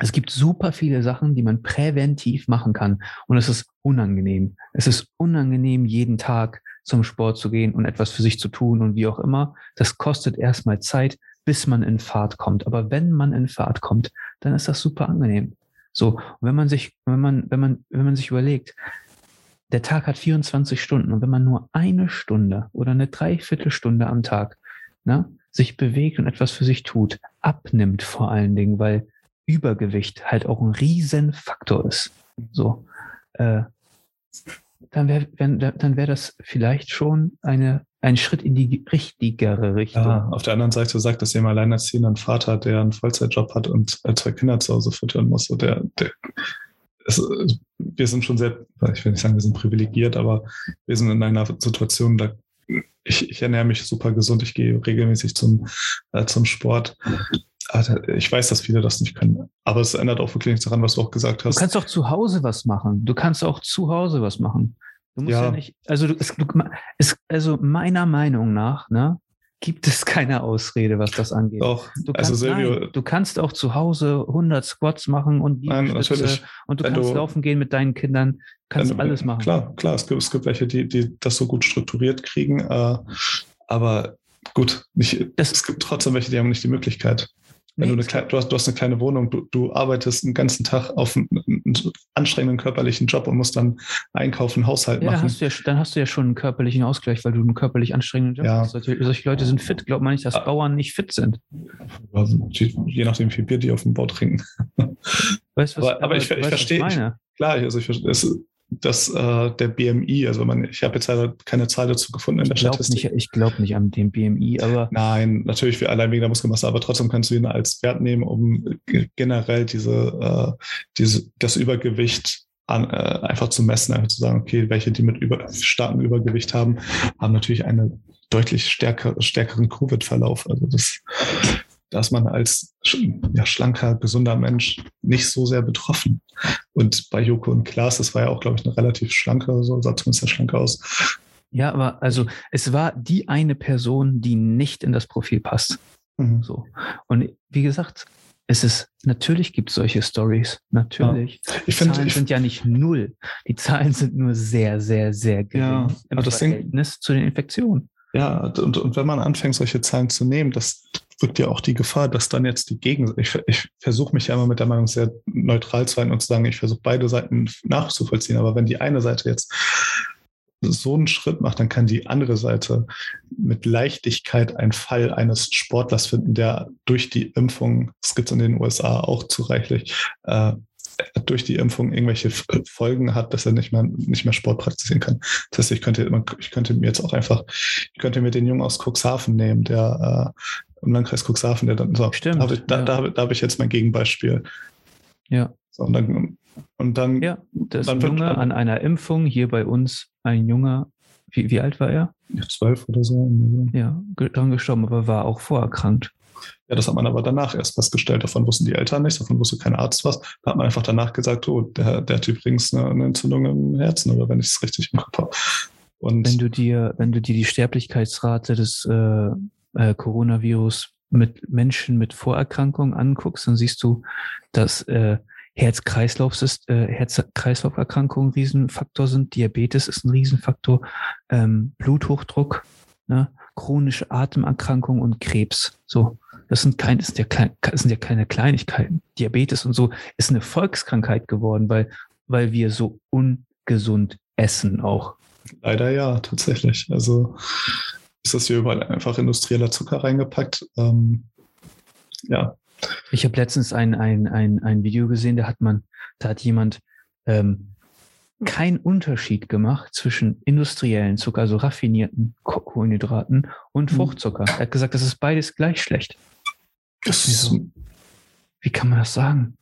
es gibt super viele Sachen, die man präventiv machen kann. Und es ist unangenehm. Es ist unangenehm, jeden Tag zum Sport zu gehen und etwas für sich zu tun und wie auch immer. Das kostet erstmal Zeit, bis man in Fahrt kommt. Aber wenn man in Fahrt kommt, dann ist das super angenehm. So, wenn man sich, wenn man, wenn man, wenn man sich überlegt, der Tag hat 24 Stunden und wenn man nur eine Stunde oder eine Dreiviertelstunde am Tag ne, sich bewegt und etwas für sich tut, abnimmt vor allen Dingen, weil Übergewicht halt auch ein Riesenfaktor ist. So, äh, dann wäre dann wär das vielleicht schon eine, ein Schritt in die richtigere Richtung. Ja, auf der anderen Seite sagt das jemand alleinerziehenden Vater, der einen Vollzeitjob hat und äh, zwei Kinder zu Hause füttern muss. So der, der, es, wir sind schon sehr, ich will nicht sagen, wir sind privilegiert, aber wir sind in einer Situation, da ich, ich ernähre mich super gesund, ich gehe regelmäßig zum, äh, zum Sport. Aber Ich weiß, dass viele das nicht können. Aber es ändert auch wirklich nichts daran, was du auch gesagt Du hast. kannst auch zu Hause was machen. Du kannst auch zu Hause was machen. Du musst ja, Ja. nicht, also du, es, du, es, also meiner Meinung nach, ne, gibt es keine Ausrede, was das angeht. Doch, Du also kannst, Silvio, nein, du kannst auch zu Hause 100 Squats machen und Liegestütze und du kannst du- laufen gehen mit deinen Kindern, kannst Wenn- alles machen. Klar, klar, es gibt, es gibt welche, die, die das so gut strukturiert kriegen, äh, aber gut, nicht, Das- es gibt trotzdem welche, die haben nicht die Möglichkeit. Wenn nee, du, eine, du, hast, du hast eine kleine Wohnung, du, du arbeitest den ganzen Tag auf einen, einen anstrengenden körperlichen Job und musst dann einkaufen, Haushalt ja, machen. Hast ja, dann hast du ja schon einen körperlichen Ausgleich, weil du einen körperlich anstrengenden Job ja. hast. Solche, Leute sind fit. Glaubt man nicht, dass ah. Bauern nicht fit sind? Also, je nachdem, wie viel Bier die auf dem Bau trinken. Weißt, was, aber, aber, aber ich, ich verstehe. Klar, also ich, es, dass äh, der BMI, also man, ich habe jetzt leider keine Zahl dazu gefunden in der ich glaub Statistik. Nicht, ich glaube nicht an den BMI, aber. Nein, natürlich für allein wegen der Muskelmasse, aber trotzdem kannst du ihn als Wert nehmen, um generell diese, äh, diese, das Übergewicht an, äh, einfach zu messen, einfach zu sagen, okay, welche, die mit über, starkem Übergewicht haben, haben natürlich einen deutlich stärker, stärkeren Covid-Verlauf. Also das da ist man als ja, schlanker, gesunder Mensch nicht so sehr betroffen. Und bei Joko und Klaas, das war ja auch, glaube ich, eine relativ schlanke, so sah zumindest sehr schlank aus. Ja, aber also es war die eine Person, die nicht in das Profil passt. Mhm. So. Und wie gesagt, es ist, natürlich gibt es solche Stories. Natürlich. Ja. Die Zahlen ich sind ja nicht null. Die Zahlen sind nur sehr, sehr, sehr gering ja, im Verhältnis Ding, zu den Infektionen. Ja, und, und wenn man anfängt, solche Zahlen zu nehmen, das wirkt ja auch die Gefahr, dass dann jetzt die Gegen... Ich, ich versuche mich ja immer mit der Meinung sehr neutral zu sein und zu sagen, ich versuche beide Seiten nachzuvollziehen. Aber wenn die eine Seite jetzt so einen Schritt macht, dann kann die andere Seite mit Leichtigkeit einen Fall eines Sportlers finden, der durch die Impfung, das gibt es in den USA auch zu reichlich, äh, durch die Impfung irgendwelche Folgen hat, dass er nicht mehr, nicht mehr Sport praktizieren kann. Das heißt, ich könnte, ich könnte mir jetzt auch einfach, ich könnte mir den Jungen aus Cuxhaven nehmen, der äh, im Landkreis Cuxhaven, der dann so, Stimmt, da habe ich, da, ja. da, da habe ich jetzt mein Gegenbeispiel. Ja. So, und dann, und dann, ja, das dann Junge wird, an einer Impfung, hier bei uns ein Junge, wie, wie alt war er? Zwölf oder so. Ja, dran gestorben, aber war auch vorerkrankt. Ja, das hat man aber danach erst festgestellt. Davon wussten die Eltern nichts, davon wusste kein Arzt was. Da hat man einfach danach gesagt, oh, der, der hat übrigens eine, eine Entzündung im Herzen, oder wenn ich es richtig im Kopf habe. Und wenn du dir, wenn du dir die Sterblichkeitsrate des äh, äh, Coronavirus mit Menschen mit Vorerkrankungen anguckst, dann siehst du, dass äh, äh, Herz-Kreislauf-Erkrankungen ein Riesenfaktor sind, Diabetes ist ein Riesenfaktor, ähm, Bluthochdruck, ne? chronische Atemerkrankungen und Krebs. So, das sind, kein, das, sind ja klein, das sind ja keine Kleinigkeiten. Diabetes und so ist eine Volkskrankheit geworden, weil, weil wir so ungesund essen auch. Leider ja, tatsächlich. Also ist das hier überall einfach industrieller Zucker reingepackt. Ähm, ja. Ich habe letztens ein, ein, ein, ein Video gesehen, da hat man, da hat jemand ähm, keinen Unterschied gemacht zwischen industriellen Zucker, also raffinierten Kohlenhydraten und mhm. Fruchtzucker. Er hat gesagt, das ist beides gleich schlecht. Wieso? Wie kann man das sagen?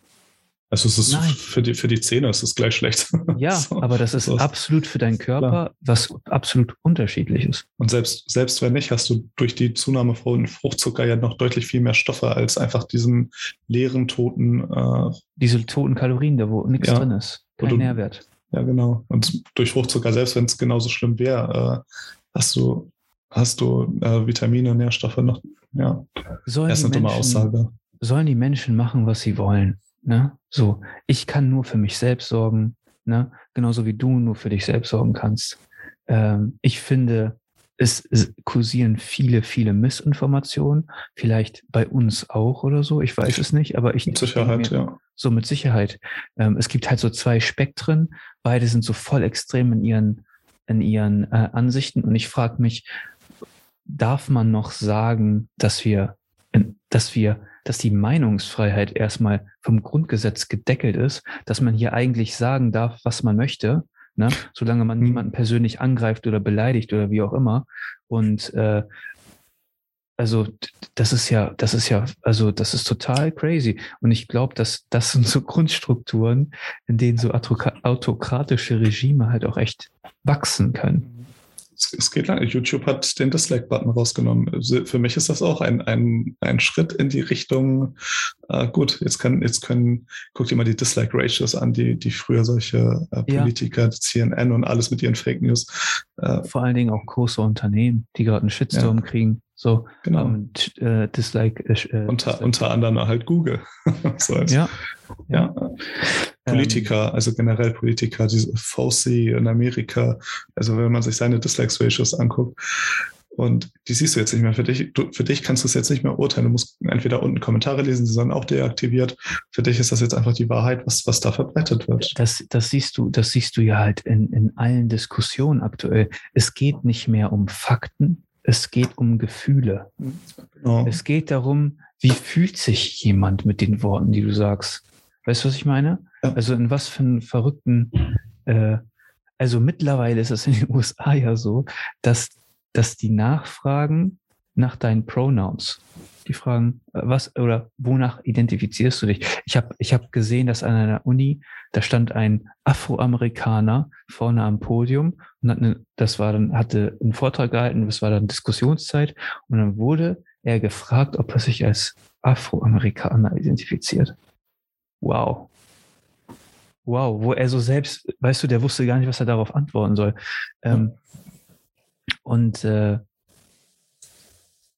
Also es ist Nein. für die, für die Zähne ist es gleich schlecht. Ja, so, aber das ist so. absolut für deinen Körper Klar. was absolut unterschiedlich ist. Und selbst, selbst wenn nicht, hast du durch die Zunahme von Fruchtzucker ja noch deutlich viel mehr Stoffe als einfach diesen leeren, toten. Äh, Diese toten Kalorien, da wo nichts ja, drin ist. Kein du, Nährwert. Ja, genau. Und durch Fruchtzucker, selbst wenn es genauso schlimm wäre, äh, hast du, hast du äh, Vitamine, Nährstoffe noch. Ja, sollen das ist eine dumme Aussage. Sollen die Menschen machen, was sie wollen? Ne? So, ich kann nur für mich selbst sorgen, ne? genauso wie du nur für dich selbst sorgen kannst. Ähm, ich finde, es, es kursieren viele, viele Missinformationen, vielleicht bei uns auch oder so, ich weiß es nicht, aber ich. Mit Sicherheit, mir, ja. So mit Sicherheit. Ähm, es gibt halt so zwei Spektren, beide sind so voll extrem in ihren, in ihren äh, Ansichten und ich frage mich, darf man noch sagen, dass wir, dass wir, dass die Meinungsfreiheit erstmal vom Grundgesetz gedeckelt ist, dass man hier eigentlich sagen darf, was man möchte, ne? solange man mhm. niemanden persönlich angreift oder beleidigt oder wie auch immer. Und äh, also das ist ja, das ist ja, also das ist total crazy. Und ich glaube, dass das sind so Grundstrukturen, in denen so autokratische Regime halt auch echt wachsen können es geht lang. YouTube hat den Dislike-Button rausgenommen. Also für mich ist das auch ein, ein, ein Schritt in die Richtung, äh, gut, jetzt können, jetzt können, guck dir mal die Dislike-Ratios an, die, die früher solche äh, Politiker, ja. CNN und alles mit ihren Fake News. Äh, Vor allen Dingen auch große Unternehmen, die gerade einen Shitstorm ja. kriegen. So, genau. Um, äh, Dislike. Äh, unter, Dislike. unter anderem halt Google. so als, ja. ja. Politiker, ähm, also generell Politiker, diese Fauci in Amerika, also wenn man sich seine Dislikes-Ratios anguckt, Und die siehst du jetzt nicht mehr. Für dich, du, für dich kannst du es jetzt nicht mehr urteilen. Du musst entweder unten Kommentare lesen, die sind auch deaktiviert. Für dich ist das jetzt einfach die Wahrheit, was, was da verbreitet wird. Das, das siehst du, das siehst du ja halt in, in allen Diskussionen aktuell. Es geht nicht mehr um Fakten, es geht um Gefühle. Genau. Es geht darum, wie fühlt sich jemand mit den Worten, die du sagst. Weißt du, was ich meine? Ja. Also in was für einen verrückten, äh, also mittlerweile ist es in den USA ja so, dass dass die nachfragen nach deinen Pronouns. Die fragen, äh, was oder wonach identifizierst du dich? Ich habe ich hab gesehen, dass an einer Uni, da stand ein Afroamerikaner vorne am Podium und hat eine, das war dann, hatte einen Vortrag gehalten, das war dann Diskussionszeit und dann wurde er gefragt, ob er sich als Afroamerikaner identifiziert. Wow. Wow, wo er so selbst, weißt du, der wusste gar nicht, was er darauf antworten soll. Ähm, und äh,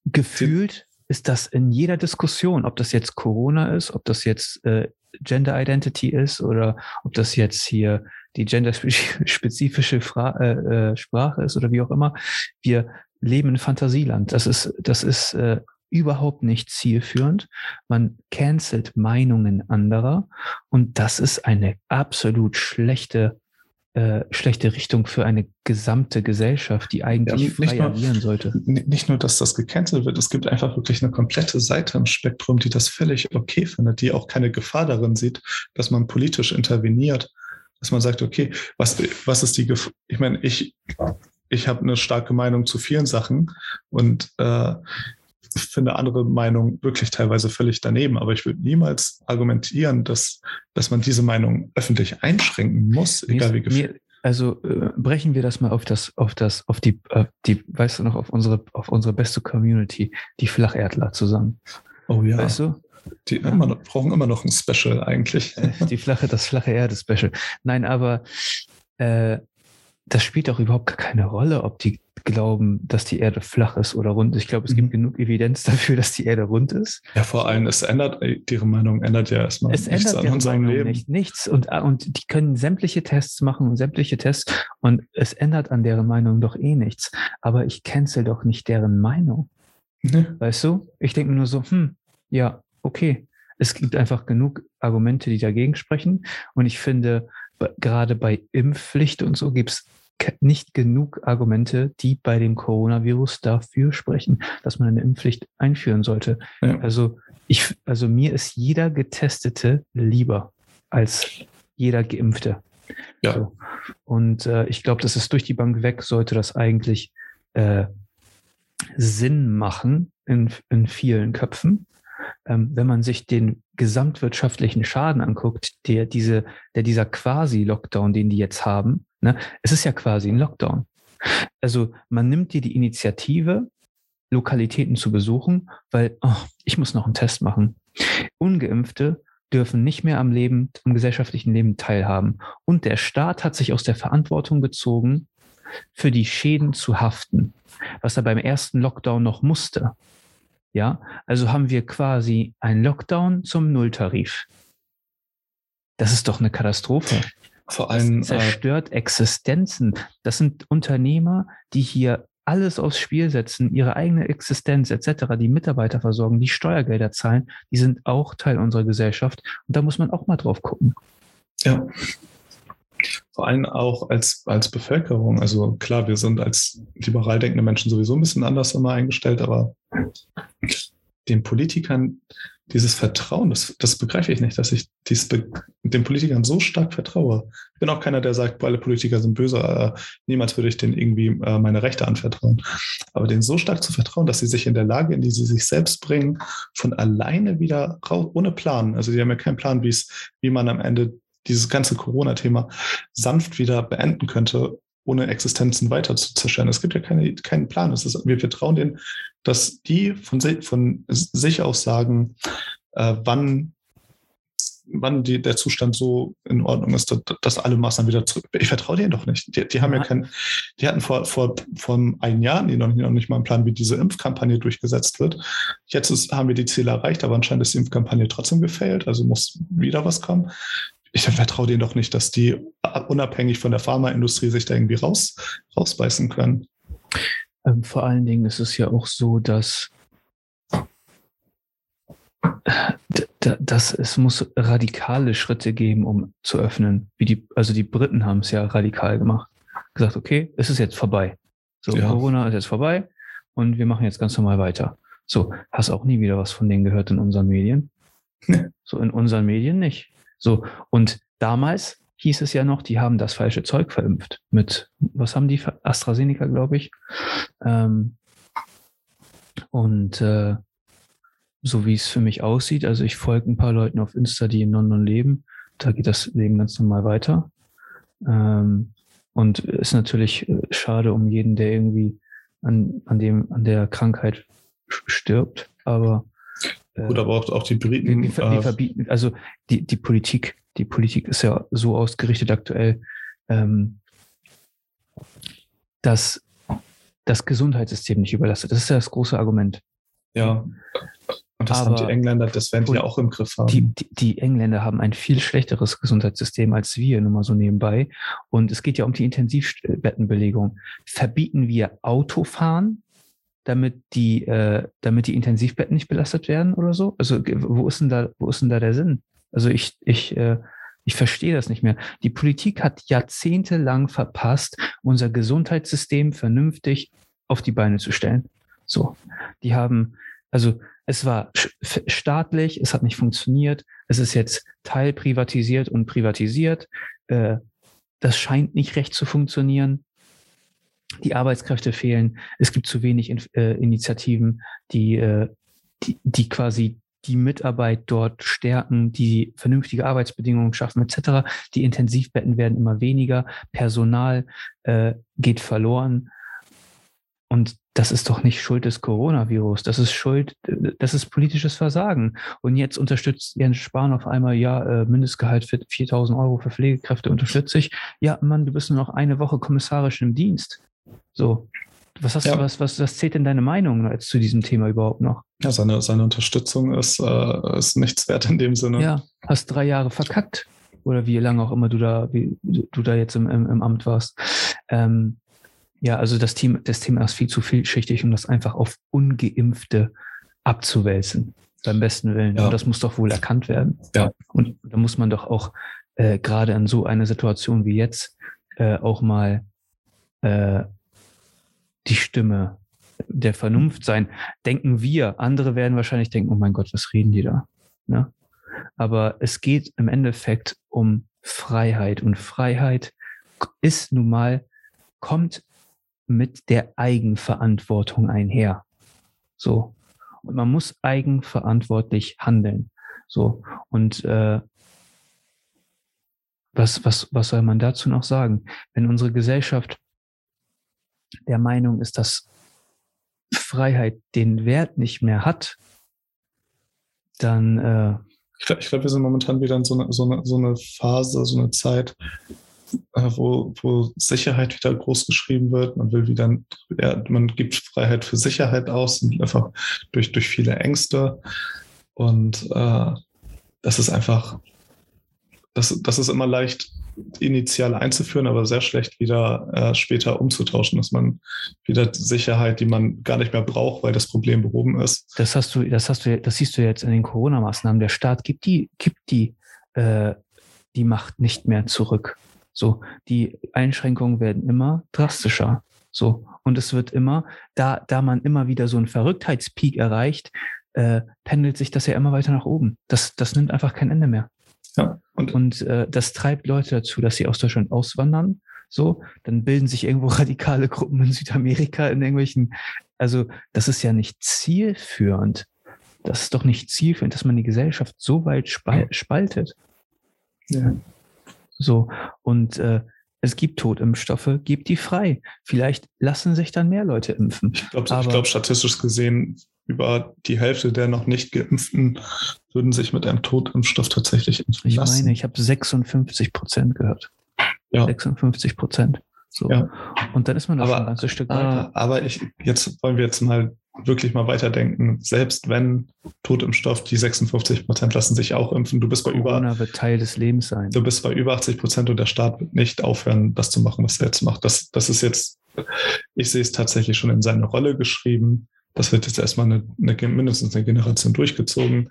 gefühlt ist das in jeder Diskussion, ob das jetzt Corona ist, ob das jetzt äh, Gender Identity ist oder ob das jetzt hier die genderspezifische Fra äh, äh, Sprache ist oder wie auch immer. Wir leben in Fantasieland. Das ist, das ist äh, überhaupt nicht zielführend. Man cancelt Meinungen anderer und das ist eine absolut schlechte äh, schlechte Richtung für eine gesamte Gesellschaft, die eigentlich ja, frei nur, agieren sollte. Nicht nur, dass das gecancelt wird, es gibt einfach wirklich eine komplette Seite im Spektrum, die das völlig okay findet, die auch keine Gefahr darin sieht, dass man politisch interveniert, dass man sagt, okay, was, was ist die Gefahr? Ich meine, ich, ich habe eine starke Meinung zu vielen Sachen und äh, finde andere Meinungen wirklich teilweise völlig daneben, aber ich würde niemals argumentieren, dass, dass man diese Meinung öffentlich einschränken muss, egal wie gefühlt. Also äh, brechen wir das mal auf das, auf das, auf die, äh, die, weißt du noch, auf unsere, auf unsere beste Community, die Flacherdler zusammen. Oh ja. Weißt du? Die immer noch, brauchen immer noch ein Special eigentlich. Die flache, das flache Erde-Special. Nein, aber äh, das spielt auch überhaupt gar keine Rolle, ob die glauben, dass die Erde flach ist oder rund. Ich glaube, es gibt mhm. genug Evidenz dafür, dass die Erde rund ist. Ja, vor allem, es ändert, ihre Meinung ändert ja erstmal es nichts ändert an unserem Meinung Leben. Nicht, nichts. Und, äh, und die können sämtliche Tests machen und sämtliche Tests und es ändert an deren Meinung doch eh nichts. Aber ich cancel doch nicht deren Meinung. Nee. Weißt du? Ich denke nur so, hm, ja, okay. Es gibt einfach genug Argumente, die dagegen sprechen. Und ich finde, gerade bei Impfpflicht und so gibt es nicht genug Argumente, die bei dem Coronavirus dafür sprechen, dass man eine Impfpflicht einführen sollte. Ja. Also ich, also mir ist jeder Getestete lieber als jeder Geimpfte. Ja. So. Und äh, ich glaube, das ist durch die Bank weg, sollte das eigentlich äh, Sinn machen in, in vielen Köpfen. Ähm, wenn man sich den gesamtwirtschaftlichen Schaden anguckt, der diese, der dieser Quasi-Lockdown, den die jetzt haben, Ne? Es ist ja quasi ein Lockdown. Also man nimmt dir die Initiative, Lokalitäten zu besuchen, weil oh, ich muss noch einen Test machen. Ungeimpfte dürfen nicht mehr am Leben, am gesellschaftlichen Leben teilhaben. Und der Staat hat sich aus der Verantwortung gezogen, für die Schäden zu haften, was er beim ersten Lockdown noch musste. Ja, also haben wir quasi einen Lockdown zum Nulltarif. Das ist doch eine Katastrophe. Vor allem das zerstört äh, Existenzen. Das sind Unternehmer, die hier alles aufs Spiel setzen, ihre eigene Existenz etc., die Mitarbeiter versorgen, die Steuergelder zahlen, die sind auch Teil unserer Gesellschaft. Und da muss man auch mal drauf gucken. Ja. Vor allem auch als, als Bevölkerung. Also klar, wir sind als liberal denkende Menschen sowieso ein bisschen anders immer eingestellt, aber den Politikern dieses Vertrauen, das, das begreife ich nicht, dass ich dies den Politikern so stark vertraue. Ich bin auch keiner, der sagt, alle Politiker sind böse, äh, niemals würde ich denen irgendwie äh, meine Rechte anvertrauen. Aber denen so stark zu vertrauen, dass sie sich in der Lage, in die sie sich selbst bringen, von alleine wieder raus, ohne Plan. Also die haben ja keinen Plan, wie man am Ende dieses ganze Corona-Thema sanft wieder beenden könnte, ohne Existenzen weiter zu zerstören. Es gibt ja keine, keinen Plan. Ist, wir vertrauen denen, dass die von, sich, von sich aus sagen, äh, wann, wann die, der Zustand so in Ordnung ist, dass, dass alle Maßnahmen wieder zurück. Ich vertraue denen doch nicht. Die, die haben ja keinen, die hatten vor, vor, vor einem Jahr die noch, noch nicht mal einen Plan, wie diese Impfkampagne durchgesetzt wird. Jetzt ist, haben wir die Ziele erreicht, aber anscheinend ist die Impfkampagne trotzdem gefailt, also muss wieder was kommen ich vertraue denen doch nicht, dass die unabhängig von der Pharmaindustrie sich da irgendwie raus, rausbeißen können. Ähm, vor allen Dingen ist es ja auch so, dass, dass es muss radikale Schritte geben, um zu öffnen. Wie die, also die Briten haben es ja radikal gemacht. Gesagt, okay, es ist jetzt vorbei. So, ja. Corona ist jetzt vorbei und wir machen jetzt ganz normal weiter. So, hast auch nie wieder was von denen gehört in unseren Medien. so, in unseren Medien nicht. So, und damals hieß es ja noch, die haben das falsche Zeug verimpft. Mit, was haben die? AstraZeneca, glaube ich. Ähm, und äh, so wie es für mich aussieht, also ich folge ein paar Leuten auf Insta, die in London leben. Da geht das Leben ganz normal weiter. Ähm, und ist natürlich äh, schade um jeden, der irgendwie an, an dem, an der Krankheit stirbt. Aber Gut, aber auch, auch die Briten. Wir, wir, wir verbieten, also die, die Politik die Politik ist ja so ausgerichtet aktuell, ähm, dass das Gesundheitssystem nicht überlastet. Das ist ja das große Argument. Ja. Und das Aber haben die Engländer, das werden die ja auch im Griff haben. Die, die, die, Engländer haben ein viel schlechteres Gesundheitssystem als wir, nur mal so nebenbei. Und es geht ja um die Intensivbettenbelegung. Verbieten wir Autofahren, damit die, äh, damit die Intensivbetten nicht belastet werden oder so? Also wo ist denn da, wo ist denn da der Sinn? Also ich, ich, äh, ich verstehe das nicht mehr. Die Politik hat jahrzehntelang verpasst, unser Gesundheitssystem vernünftig auf die Beine zu stellen. So, die haben, also es war staatlich, es hat nicht funktioniert, es ist jetzt teilprivatisiert und privatisiert. Äh, das scheint nicht recht zu funktionieren. Die Arbeitskräfte fehlen. Es gibt zu wenig äh, Initiativen, die, äh, die, die quasi die Mitarbeit dort stärken, die vernünftige Arbeitsbedingungen schaffen etc. Die Intensivbetten werden immer weniger, Personal äh, geht verloren. Und das ist doch nicht Schuld des Coronavirus. Das ist Schuld, das ist politisches Versagen. Und jetzt unterstützt Jens Spahn auf einmal, ja, äh, Mindestgehalt für 4000 Euro für Pflegekräfte unterstütze ich. Ja, Mann, du bist nur noch eine Woche kommissarisch im Dienst. So. Was hast ja. du, was, was, was zählt denn deine Meinung jetzt zu diesem Thema überhaupt noch? Ja, seine, seine Unterstützung ist, äh, ist nichts wert in dem Sinne. Ja, hast drei Jahre verkackt. Oder wie lange auch immer du da, wie du da jetzt im, im, im Amt warst. Ähm, ja, also das, Team, das Thema ist viel zu vielschichtig, um das einfach auf Ungeimpfte abzuwälzen. Beim besten Willen. Ja. Und das muss doch wohl erkannt werden. Ja. Und da muss man doch auch äh, gerade in so einer Situation wie jetzt äh, auch mal äh, die Stimme der Vernunft sein, denken wir. Andere werden wahrscheinlich denken, oh mein Gott, was reden die da? Ne? Aber es geht im Endeffekt um Freiheit und Freiheit ist nun mal, kommt mit der Eigenverantwortung einher. So. Und man muss eigenverantwortlich handeln. So. Und äh, was, was, was soll man dazu noch sagen? Wenn unsere Gesellschaft der Meinung ist, dass Freiheit den Wert nicht mehr hat, dann. Äh, ich glaube, glaub, wir sind momentan wieder in so eine, so eine, so eine Phase, so eine Zeit, äh, wo, wo Sicherheit wieder groß geschrieben wird. Man will wieder, ja, man gibt Freiheit für Sicherheit aus, einfach durch, durch viele Ängste. Und äh, das ist einfach, das, das ist immer leicht initial einzuführen, aber sehr schlecht wieder äh, später umzutauschen, dass man wieder Sicherheit, die man gar nicht mehr braucht, weil das Problem behoben ist. Das hast du, das hast du, das siehst du jetzt in den Corona-Maßnahmen. Der Staat gibt die, gibt die, äh, die Macht nicht mehr zurück. So, die Einschränkungen werden immer drastischer. So, und es wird immer, da, da man immer wieder so einen Verrücktheitspeak erreicht, äh, pendelt sich das ja immer weiter nach oben. Das, das nimmt einfach kein Ende mehr. Ja. Und, und äh, das treibt Leute dazu, dass sie aus Deutschland auswandern. So, dann bilden sich irgendwo radikale Gruppen in Südamerika in irgendwelchen. Also, das ist ja nicht zielführend. Das ist doch nicht zielführend, dass man die Gesellschaft so weit spaltet. Ja. So, und äh, es gibt Totimpfstoffe, gibt die frei. Vielleicht lassen sich dann mehr Leute impfen. Ich glaube, glaub, statistisch gesehen über die Hälfte der noch nicht geimpften würden sich mit einem Totimpfstoff tatsächlich impfen lassen. Ich meine, ich habe 56 Prozent gehört. Ja. 56 Prozent. So. Ja. Und dann ist man aber, schon ein ganzes Stück weiter. Aber ich, jetzt wollen wir jetzt mal wirklich mal weiterdenken. Selbst wenn Totimpfstoff, die 56 Prozent lassen sich auch impfen. Du bist bei Corona über. wird Teil des Lebens sein. Du bist bei über 80 Prozent und der Staat wird nicht aufhören, das zu machen, was er jetzt macht. Das, das ist jetzt ich sehe es tatsächlich schon in seine Rolle geschrieben. Das wird jetzt erstmal eine, eine, mindestens eine Generation durchgezogen.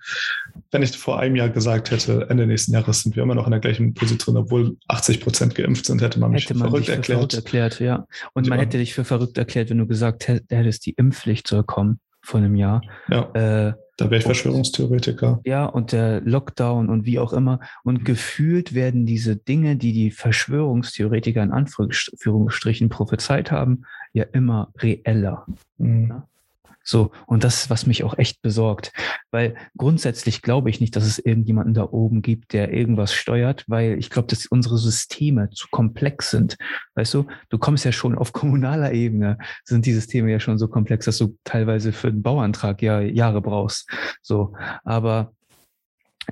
Wenn ich vor einem Jahr gesagt hätte, Ende nächsten Jahres sind wir immer noch in der gleichen Position, obwohl 80 Prozent geimpft sind, hätte man mich hätte man verrückt dich für erklärt. verrückt erklärt. Ja. Und Ja. man hätte dich für verrückt erklärt, wenn du gesagt hätt- hättest, die Impfpflicht soll kommen vor einem Jahr. Ja, Äh, da wäre ich und- Verschwörungstheoretiker. ja, und der Lockdown und wie auch immer. Und gefühlt werden diese Dinge, die die Verschwörungstheoretiker in Anführungsstrichen prophezeit haben, ja immer reeller. Mhm. So, und das was mich auch echt besorgt. Weil grundsätzlich glaube ich nicht, dass es irgendjemanden da oben gibt, der irgendwas steuert, weil ich glaube, dass unsere Systeme zu komplex sind. Weißt du, du kommst ja schon auf kommunaler Ebene, sind die Systeme ja schon so komplex, dass du teilweise für einen Bauantrag ja Jahre brauchst. So, aber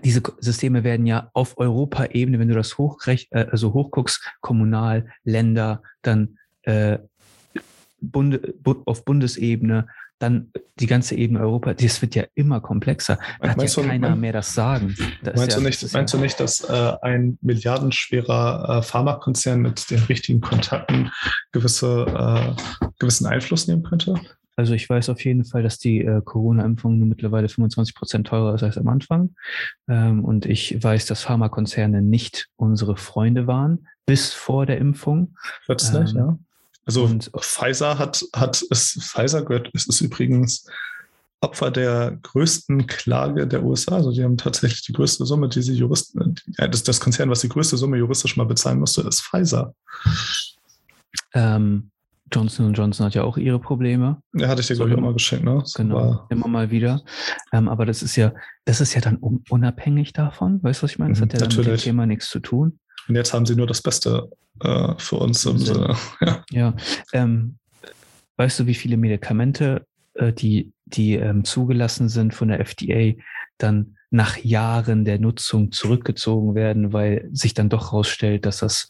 diese Systeme werden ja auf Europaebene, wenn du das hochrech äh, also hochguckst, kommunal, Länder, dann äh, Bunde, bu auf Bundesebene, dann die ganze Ebene Europa, das wird ja immer komplexer. Da hat Meinst ja du- keiner mein- mehr das Sagen. Ist Meinst, ja, du nicht, meinst ja, du nicht, dass äh, ein milliardenschwerer äh, Pharmakonzern mit den richtigen Kontakten gewisse, äh, gewissen Einfluss nehmen könnte? Also ich weiß auf jeden Fall, dass die äh, Corona-Impfung nun mittlerweile 25 Prozent teurer ist als am Anfang. Ähm, und ich weiß, dass Pharmakonzerne nicht unsere Freunde waren bis vor der Impfung. Plötzlich, Ähm, ja. Also und- Pfizer hat, hat es, Pfizer gehört, es ist übrigens Opfer der größten Klage der USA. Also die haben tatsächlich die größte Summe, die sie Juristen, ja, das, das Konzern, was die größte Summe juristisch mal bezahlen musste, ist Pfizer. Ähm, Johnson Johnson hat ja auch ihre Probleme. Ja, hatte ich dir, glaube ich, auch mal geschenkt, ne? Das Genau, war- immer mal wieder. Ähm, aber das ist ja, das ist ja dann un- unabhängig davon. Weißt du, was ich meine? Das Mhm, hat ja dann mit dem. Thema nichts zu tun. Und jetzt haben sie nur das Beste äh, für uns im Sinn. Sinne. Ja. Ja. Ähm, weißt du, wie viele Medikamente, äh, die, die ähm, zugelassen sind von der FDA, dann nach Jahren der Nutzung zurückgezogen werden, weil sich dann doch rausstellt, dass das,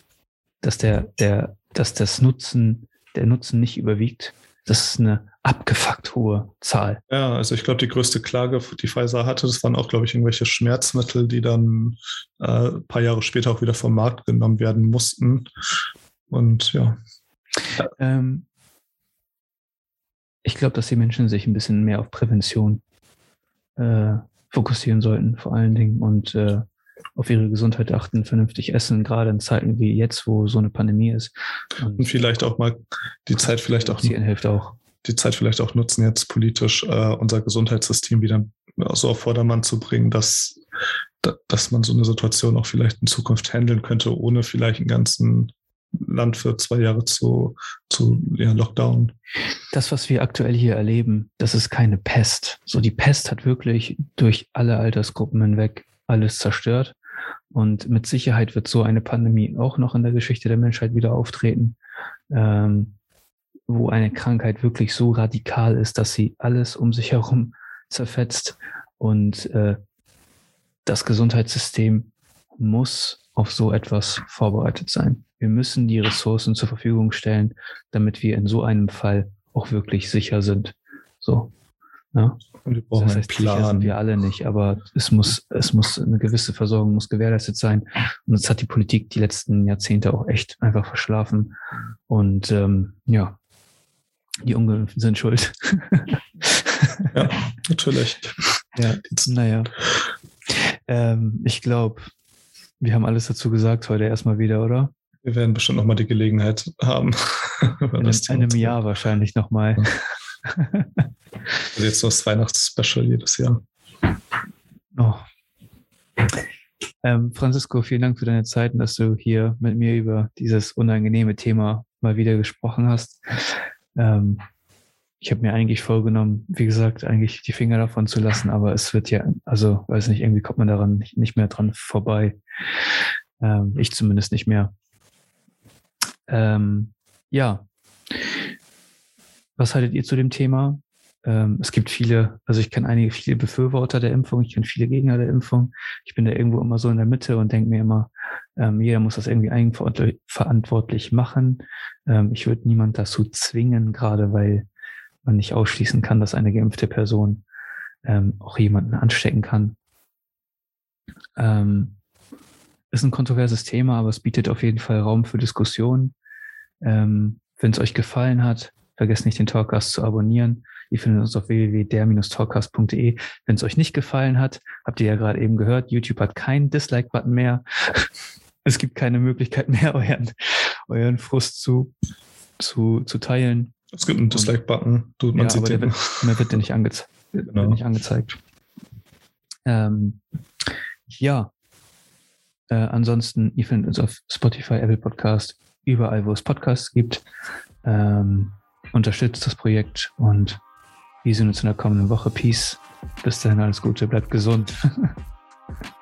dass der, der, dass das Nutzen, der Nutzen nicht überwiegt. Das ist eine abgefuckt hohe Zahl. Ja, also ich glaube, die größte Klage, die Pfizer hatte, das waren auch, glaube ich, irgendwelche Schmerzmittel, die dann äh, ein paar Jahre später auch wieder vom Markt genommen werden mussten. Und ja, Ähm, ich glaube, dass die Menschen sich ein bisschen mehr auf Prävention äh, fokussieren sollten, vor allen Dingen, und äh, auf ihre Gesundheit achten, vernünftig essen, gerade in Zeiten wie jetzt, wo so eine Pandemie ist. und vielleicht auch mal die Zeit vielleicht auch hilft auch. die Zeit vielleicht auch nutzen, jetzt politisch äh, unser Gesundheitssystem wieder so auf Vordermann zu bringen, dass, da- dass man so eine Situation auch vielleicht in Zukunft handeln könnte, ohne vielleicht ein ganzen Land für zwei Jahre zu, zu ja, Lockdown. Das, was wir aktuell hier erleben, das ist keine Pest. So die Pest hat wirklich durch alle Altersgruppen hinweg alles zerstört. Und mit Sicherheit wird so eine Pandemie auch noch in der Geschichte der Menschheit wieder auftreten, ähm, wo eine Krankheit wirklich so radikal ist, dass sie alles um sich herum zerfetzt. Und äh, das Gesundheitssystem muss auf so etwas vorbereitet sein. Wir müssen die Ressourcen zur Verfügung stellen, damit wir in so einem Fall auch wirklich sicher sind. So. Ja. Wir brauchen Das einen heißt, sicher sind Plan. wir alle nicht, aber es muss, es muss eine gewisse Versorgung muss gewährleistet sein. Und das hat die Politik die letzten Jahrzehnte auch echt einfach verschlafen. Und ähm, ja, die Ungeimpften sind schuld. Ja, natürlich. ja, naja. Ähm, ich glaube, wir haben alles dazu gesagt heute erstmal wieder, oder? Wir werden bestimmt nochmal die Gelegenheit haben. In einem, einem Jahr wahrscheinlich nochmal. Also jetzt nur das Weihnachtsspecial jedes Jahr. Oh. Ähm, Francisco, vielen Dank für deine Zeit und dass du hier mit mir über dieses unangenehme Thema mal wieder gesprochen hast. Ähm, ich habe mir eigentlich vorgenommen, wie gesagt, eigentlich die Finger davon zu lassen, aber es wird ja, also weiß nicht, irgendwie kommt man daran nicht, nicht mehr dran vorbei. Ähm, ich zumindest nicht mehr. Ähm, ja. Was haltet ihr zu dem Thema? Ähm, es gibt viele, also ich kenne einige, viele Befürworter der Impfung, ich kenne viele Gegner der Impfung. Ich bin da irgendwo immer so in der Mitte und denke mir immer, ähm, jeder muss das irgendwie eigenverantwortlich verantwortlich machen. Ähm, ich würde niemand dazu zwingen, gerade weil man nicht ausschließen kann, dass eine geimpfte Person ähm, auch jemanden anstecken kann. Ähm, ist ein kontroverses Thema, aber es bietet auf jeden Fall Raum für Diskussion. Ähm, wenn es euch gefallen hat, vergesst nicht, den Talkcast zu abonnieren. Ihr findet uns auf www.der-talkcast.de. Wenn es euch nicht gefallen hat, habt ihr ja gerade eben gehört, YouTube hat keinen Dislike-Button mehr. es gibt keine Möglichkeit mehr, euren, euren Frust zu, zu, zu teilen. Es gibt einen Dislike-Button. Man ja, aber der wird, der wird dir nicht, angeze genau. nicht angezeigt. Ähm, ja. Äh, ansonsten, ihr findet uns auf Spotify, Apple Podcast, überall, wo es Podcasts gibt. Ähm, unterstützt das Projekt und wir sehen uns in der kommenden Woche. Peace. Bis dahin alles Gute, bleibt gesund.